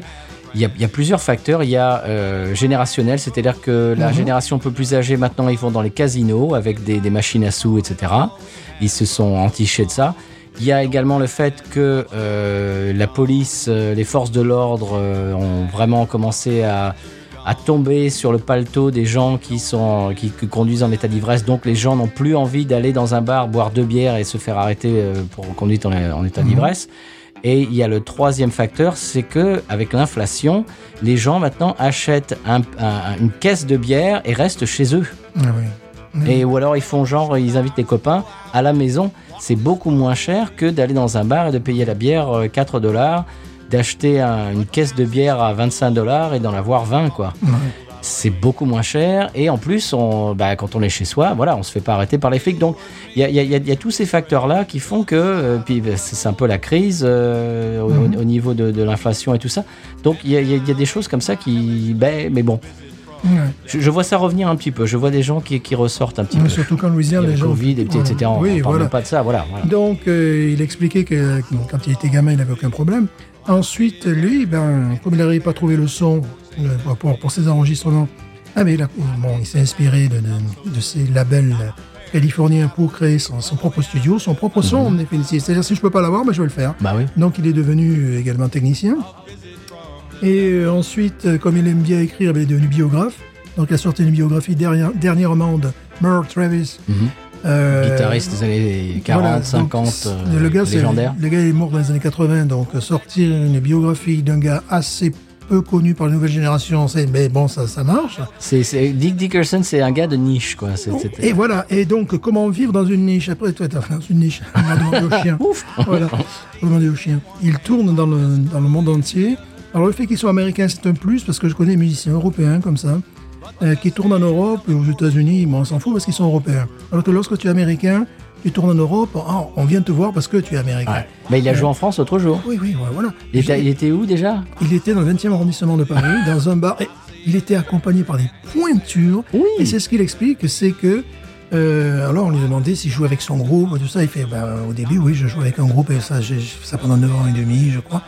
il y a, il y a plusieurs facteurs. Il y a euh, générationnel, c'est-à-dire que la génération un peu plus âgée maintenant, ils vont dans les casinos avec des, des machines à sous, etc. Ils se sont entichés de ça. Il y a également le fait que euh, la police, euh, les forces de l'ordre euh, ont vraiment commencé à, à tomber sur le paletot des gens qui, sont, qui, qui conduisent en état d'ivresse. Donc les gens n'ont plus envie d'aller dans un bar boire deux bières et se faire arrêter euh, pour conduite en, en état d'ivresse. Et il y a le troisième facteur, c'est que avec l'inflation, les gens maintenant achètent un- un- une caisse de bière et restent chez eux. Ah oui. Et ou alors ils font genre, ils invitent les copains à la maison. C'est beaucoup moins cher que d'aller dans un bar et de payer la bière euh, 4 dollars, d'acheter un- une caisse de bière à 25 dollars et d'en avoir 20 quoi. Ouais. C'est beaucoup moins cher et en plus, on, bah, quand on est chez soi, voilà, on se fait pas arrêter par les flics. Donc il y a, il y a- il y a- il y a tous ces facteurs-là qui font que, euh, puis bah, c'est un peu la crise euh, au, Mhm. au niveau de, de l'inflation et tout ça. Donc il y a, il y a- il y a des choses comme ça qui, ben, mais bon, je, je vois ça revenir un petit peu. Je vois des gens qui, qui ressortent un petit Mais peu. surtout y Louisiane, les le gens. Covid, et, etc. On Oui, parle voilà. pas de ça. Voilà, voilà. Donc, euh, il expliquait que quand il était gamin, il n'avait aucun problème. Ensuite, lui, ben, comme il n'arrivait pas à trouver le son pour, pour ses enregistrements, ah, mais bon, il s'est inspiré de, de, de ces labels californiens pour créer son, son propre studio, son propre son, en définitive. C'est-à-dire, si je peux pas l'avoir, ben, je vais le faire. Bah oui. Donc, il est devenu euh, également technicien. Et euh, ensuite, euh, comme il aime bien écrire, ben, il est devenu biographe. Donc, il a sorti une biographie dernière- dernièrement de Merle Travis. Mhm. Euh, Guitariste des années 40, voilà, donc, 50, euh, le gars, légendaire. Le gars est mort dans les années 80, donc sortir une biographie d'un gars assez peu connu par la nouvelle génération, mais bon, ça, ça marche. C'est, Dick Dickerson, c'est un gars de niche, quoi. C'était- Et voilà. Et donc, comment vivre dans une niche? Après, toi, dans une niche. On va demander au chien. Ouf Voilà. On va demander au chien. Il tourne dans le, dans le monde entier. Alors, le fait qu'ils soient américains, c'est un plus, parce que je connais des musiciens européens comme ça, euh, qui tournent en Europe et aux États-Unis, bon, on s'en fout parce qu'ils sont européens. Alors que lorsque tu es américain, tu tournes en Europe, ah, on vient te voir parce que tu es américain. Mais il a joué en France l'autre jour. Oui, oui, ouais, voilà. Il était, il était où déjà? Il était dans le 20e arrondissement de Paris, dans un bar. Et il était accompagné par des pointures. Oui. Et c'est ce qu'il explique, c'est que. euh, alors on lui demandait s'il jouait avec son groupe, tout ça. Il fait, bah, au début, oui, je joue avec un groupe et ça, j'ai ça pendant 9 ans et demi, je crois.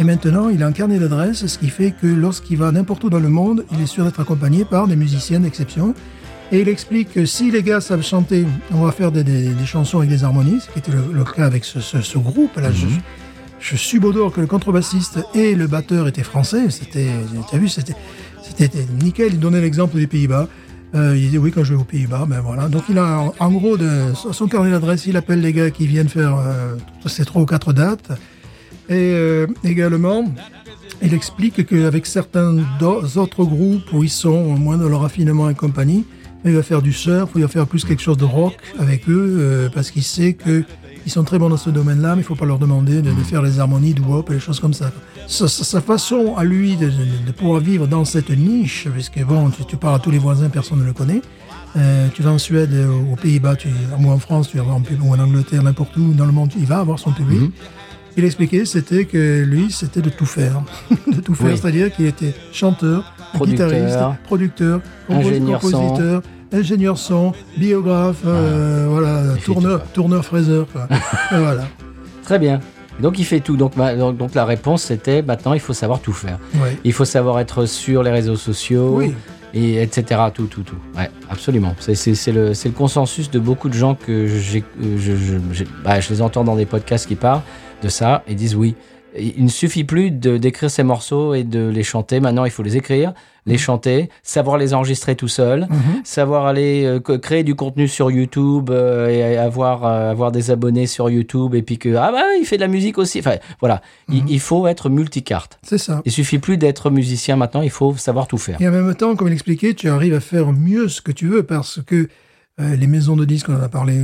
Et maintenant, il a un carnet d'adresses, ce qui fait que lorsqu'il va n'importe où dans le monde, il est sûr d'être accompagné par des musiciens d'exception. Et il explique que si les gars savent chanter, on va faire des, des- des chansons avec des harmonies, ce qui était le, le cas avec ce, ce- ce groupe-là. Je- je subodore que le contrebassiste et le batteur étaient français. C'était, tu as vu, c'était, c'était nickel. Il donnait l'exemple des Pays-Bas. Euh, il disait oui quand je vais aux Pays-Bas, ben voilà. Donc il a en, en gros de son carnet d'adresse, il appelle les gars qui viennent faire euh, ces trois ou quatre dates. Et euh, également, il explique qu'avec certains autres groupes où ils sont moins dans le raffinement et compagnie, il va faire du surf, ou il va faire plus quelque chose de rock avec eux, euh, parce qu'il sait que ils sont très bons dans ce domaine-là, mais il faut pas leur demander de, de faire les harmonies, du wop et des choses comme ça. Sa, sa- sa façon à lui de, de- de pouvoir vivre dans cette niche, puisque bon, tu, tu parles à tous les voisins, personne ne le connaît. Euh, tu vas en Suède, euh, aux Pays-Bas, ou en France, tu vas public, ou en Angleterre, n'importe où dans le monde, il va avoir son public. Il expliquait, c'était que lui, c'était de tout faire, de tout faire, Oui. c'est-à-dire qu'il était chanteur, Producteur. guitariste, producteur, Ingénieur son. compositeur, ingénieur son, biographe, euh, voilà, Il fait tourneur, tourneur fraiseur, voilà. Très bien. Donc il fait tout. Donc, ma- donc, donc la réponse c'était maintenant il faut savoir tout faire. Ouais. Il faut savoir être sur les réseaux sociaux. Oui. Et etc. Tout, tout, tout. Ouais, absolument. C'est, le, consensus de beaucoup de gens que euh, je, je, j'ai- bah, je les entends dans des podcasts qui parlent de ça et disent oui. Il ne suffit plus de, d'écrire ces morceaux et de les chanter. Maintenant, il faut les écrire, les chanter, savoir les enregistrer tout seul, Mhm. savoir aller euh, créer du contenu sur YouTube euh, et avoir, euh, avoir des abonnés sur YouTube et puis que ah bah il fait de la musique aussi. Enfin voilà, il, il faut être multicarte. C'est ça. Il suffit plus d'être musicien maintenant, il faut savoir tout faire. Et en même temps, comme il expliquait, tu arrives à faire mieux ce que tu veux parce que les maisons de disques, on en a parlé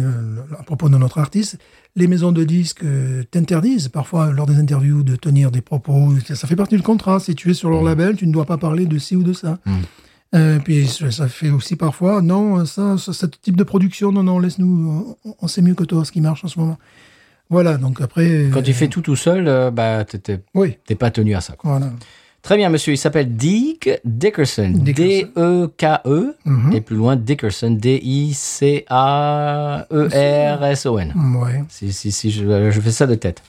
à propos de notre artiste, les maisons de disques euh, t'interdisent parfois lors des interviews de tenir des propos. Ça fait partie du contrat. Si tu es sur leur label, tu ne dois pas parler de ci ou de ça. Mm. Euh, puis ça ça fait aussi parfois, non, ça, ça, ce type de production, non, non, laisse-nous, on, on sait mieux que toi ce qui marche en ce moment. Voilà, donc après. Quand tu euh, fais tout tout seul, bah t'es- Oui, pas tenu à ça. quoi. voilà. Très bien, monsieur. Il s'appelle Dick Dickerson. D-E-K-E. Mhm. Et plus loin, Dickerson. E D-I-C-A-E-R-S-O-N. Ouais. Si, si, si, je, je fais ça de tête.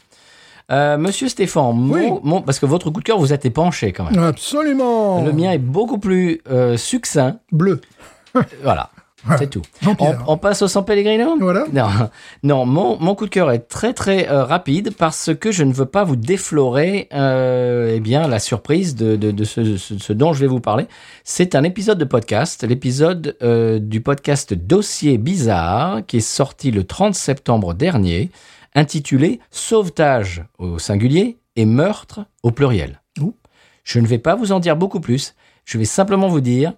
Euh, monsieur Stéphane, mon- Oui. mon- parce que votre coup de cœur, vous êtes épanché quand même. Absolument. Le mien est beaucoup plus euh, succinct. Bleu. Voilà. C'est tout. On, passe au San Pellegrino? Voilà. Non, non mon, mon coup de cœur est très très euh, rapide parce que je ne veux pas vous déflorer euh, eh bien, la surprise de, de, de ce, dont je vais vous parler. C'est un épisode de podcast, l'épisode euh, du podcast Dossier Bizarre qui est sorti le 30 septembre dernier, intitulé Sauvetage au singulier et meurtre au pluriel. Ouh. Je ne vais pas vous en dire beaucoup plus, je vais simplement vous dire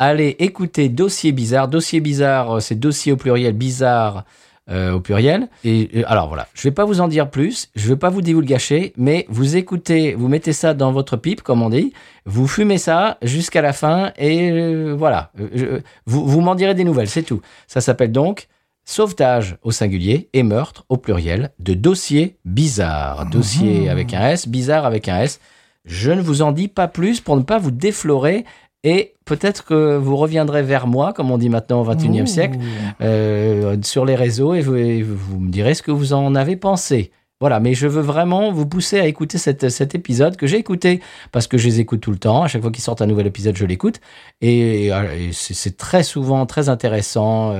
allez écouter Dossier Bizarre. Dossier Bizarre, euh, c'est dossier au pluriel, bizarre euh, au pluriel. Et euh, alors voilà, je vais pas vous en dire plus, je vais pas vous divulgacher, mais vous écoutez, vous mettez ça dans votre pipe, comme on dit, vous fumez ça jusqu'à la fin et euh, voilà, je- vous, vous m'en direz des nouvelles, c'est tout. Ça s'appelle donc Sauvetage au singulier et meurtre au pluriel de dossier bizarre. Dossier avec un S, bizarre avec un S. Je ne vous en dis pas plus pour ne pas vous déflorer et peut-être que vous reviendrez vers moi, comme on dit maintenant au XXIe siècle, euh, sur les réseaux et vous, et vous me direz ce que vous en avez pensé. Voilà, mais je veux vraiment vous pousser à écouter cette- cet épisode que j'ai écouté parce que je les écoute tout le temps. À chaque fois qu'ils sortent un nouvel épisode, je l'écoute. Et, et c'est très souvent très intéressant,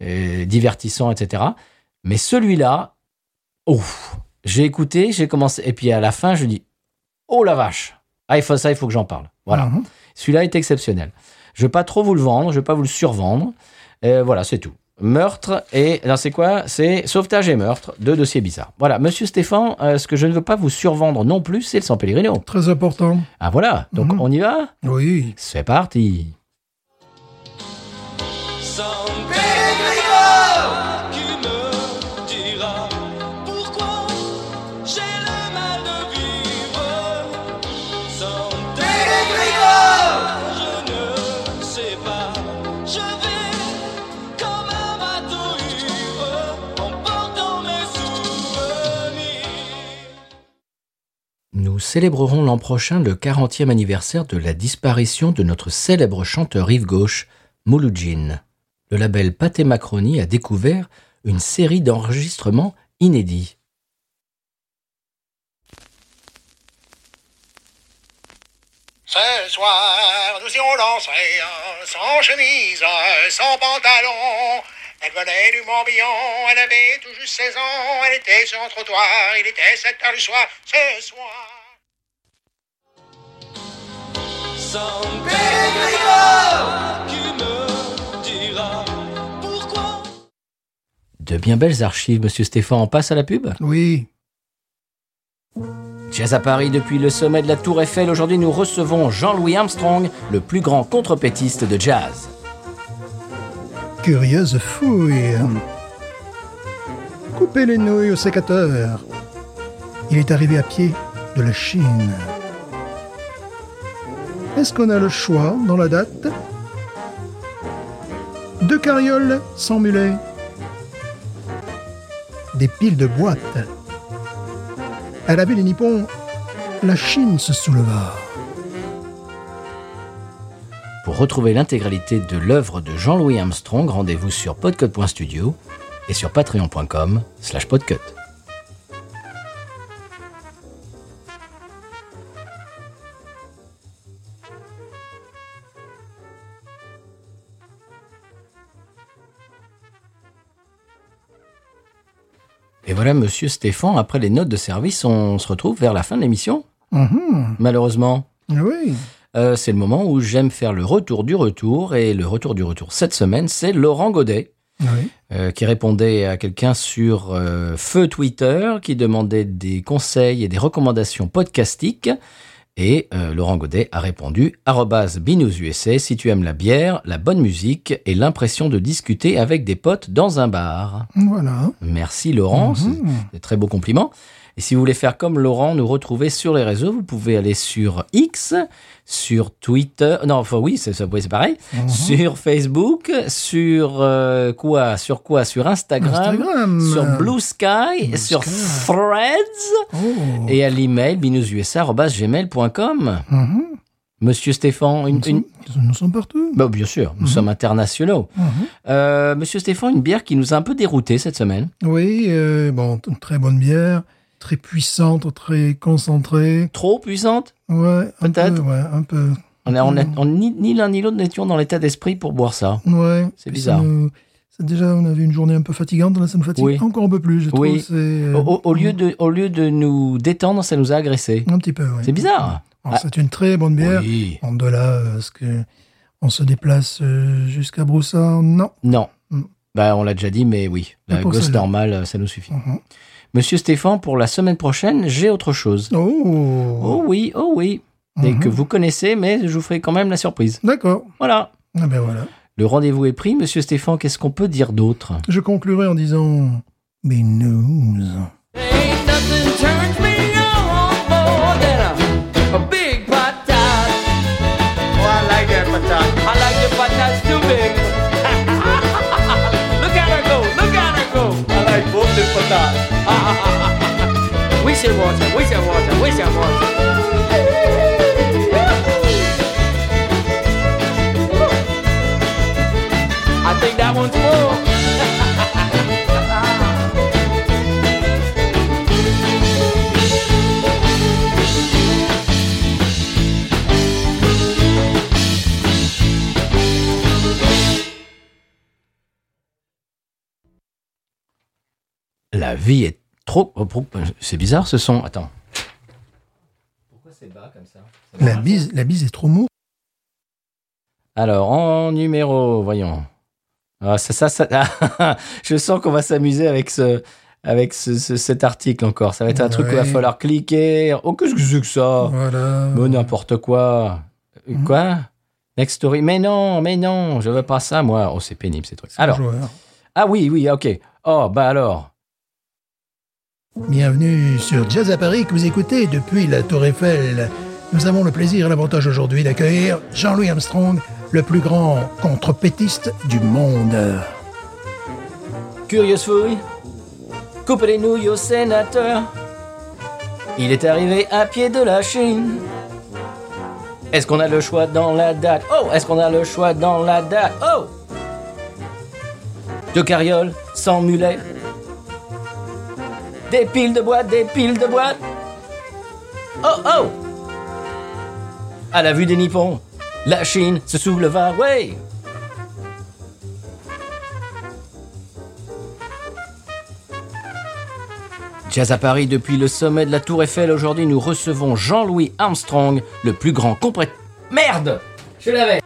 euh, divertissant, etc. Mais celui-là, ouf, j'ai écouté, j'ai commencé. Et puis à la fin, je dis, oh la vache, ah, il faut ça, il faut que j'en parle. Voilà. Mhm. Celui-là est exceptionnel. Je vais pas trop vous le vendre, je vais pas vous le survendre. Euh, voilà, c'est tout. Meurtre et non, c'est quoi? C'est sauvetage et meurtre de dossiers bizarres. Voilà, Monsieur Stéphane, euh, ce que je ne veux pas vous survendre non plus, c'est le San Pellegrino. Très important. Ah voilà, donc Mhm. on y va? Oui. C'est parti. Nous célébrerons l'an prochain le 40e anniversaire de la disparition de notre célèbre chanteur rive gauche, Mouloudjine. Le label Pathé Macroni a découvert une série d'enregistrements inédits. Ce soir, nous irons euh, sans chemise, euh, sans pantalon. Elle venait du Morbihan, elle avait tout juste 16 ans, elle était sur un trottoir, il était 7 heures du soir, ce soir. San Pedro qui me dira pourquoi? De bien belles archives, monsieur Stéphane. On passe à la pub? Oui. Jazz à Paris depuis le sommet de la Tour Eiffel. Aujourd'hui, nous recevons Jean-Louis Armstrong, le plus grand contrepettiste de jazz. Curieuse fouille. Couper les nouilles au sécateur. Il est arrivé à pied de la Chine. Est-ce qu'on a le choix dans la date? Deux carrioles sans mulet. Des piles de boîtes. À la ville des Nippons, la Chine se souleva. Pour retrouver l'intégralité de l'œuvre de Jean-Louis Armstrong, rendez-vous sur podcut.studio et sur patreon.com slash podcut. Et voilà, monsieur Stéphane, après les notes de service, on se retrouve vers la fin de l'émission. Mhm. Malheureusement, Oui. Euh, c'est le moment où j'aime faire le retour du retour. Et le retour du retour cette semaine, c'est Laurent Godet, Oui. euh, qui répondait à quelqu'un sur euh, Feu Twitter, qui demandait des conseils et des recommandations podcastiques. Et euh, Laurent Godet a répondu binoususa si tu aimes la bière, la bonne musique et l'impression de discuter avec des potes dans un bar. Voilà. Merci Laurent, c'est des très beaux compliments. Et si vous voulez faire comme Laurent, nous retrouver sur les réseaux, vous pouvez aller sur X, sur Twitter, non, enfin oui, c'est pareil, sur Facebook, sur euh, quoi, sur quoi, sur Instagram, Instagram. sur Blue Sky, Blue sur Sky. Threads, Oh. et à l'email binoususa@gmail.com. Mhm. Monsieur Stéphane, une, Nous, une- sommes, nous sommes partout. Bah, bien sûr, nous sommes internationaux. Mhm. Euh, Monsieur Stéphane, une bière qui nous a un peu dérouté cette semaine. Oui, euh, bon, très bonne bière, très puissante, très concentrée. Trop puissante? Ouais, un Peut-être. peu, Ouais, un peu. On, a, on, a- on- ni, ni l'un ni l'autre n'étions dans l'état d'esprit pour boire ça. Ouais. C'est bizarre. ça, déjà, on avait une journée un peu fatigante, là, ça nous fatigue Oui. encore un peu plus, je trouve. Oui. C'est, euh, Au, au- au lieu de, au lieu de nous détendre, ça nous a agressés. Un petit peu, ouais. C'est bizarre. Alors, C'est une très bonne bière. Oui. En de là, euh, est-ce que on se déplace euh, jusqu'à Broussard Non. Non. Mm. Bah, on l'a déjà dit, mais oui. La gosse normale, euh, ça nous suffit. Mhm. Monsieur Stéphane, pour la semaine prochaine, j'ai autre chose. Oh, Oh oui, oh oui. Et Mhm. que vous connaissez, mais je vous ferai quand même la surprise. D'accord. Voilà. Ah ben voilà. Le rendez-vous est pris. Monsieur Stéphane, qu'est-ce qu'on peut dire d'autre? Je conclurai en disant Binous. Ain't we should watch it, we should watch it, we should watch it. I think that one's full. La vie est trop... oh, C'est bizarre ce son. Attends. Pourquoi c'est bas comme ça? La bise, la bise est trop mou. Alors, en numéro, voyons. Ah, ça, ça, ça- ah, je sens qu'on va s'amuser avec ce, avec ce- ce- cet article encore. Ça va être un truc où il va falloir cliquer. Oh, qu'est-ce que c'est que ça? Voilà. Mais n'importe quoi. Euh, Mhm. Quoi? Next story. Mais non, mais non, je veux pas ça, moi. Oh, c'est pénible ces trucs. Alors, joueur. ah oui, oui, ok. Oh, bah alors. Bienvenue sur Jazz à Paris que vous écoutez depuis la Tour Eiffel. Nous avons le plaisir et l'avantage aujourd'hui d'accueillir Jean-Louis Armstrong, le plus grand contrepettiste du monde. Curieuse fouille, coupe les nouilles au sénateur. Il est arrivé à pied de la Chine. Est-ce qu'on a le choix dans la date? Oh, est-ce qu'on a le choix dans la date? Oh De carriole, sans mulet. Des piles de bois, des piles de bois. Oh, oh À la vue des Nippons, la Chine se souleva, ouais Jazz à Paris depuis le sommet de la Tour Eiffel. Aujourd'hui, nous recevons Jean-Louis Armstrong, le plus grand compré... Merde Je l'avais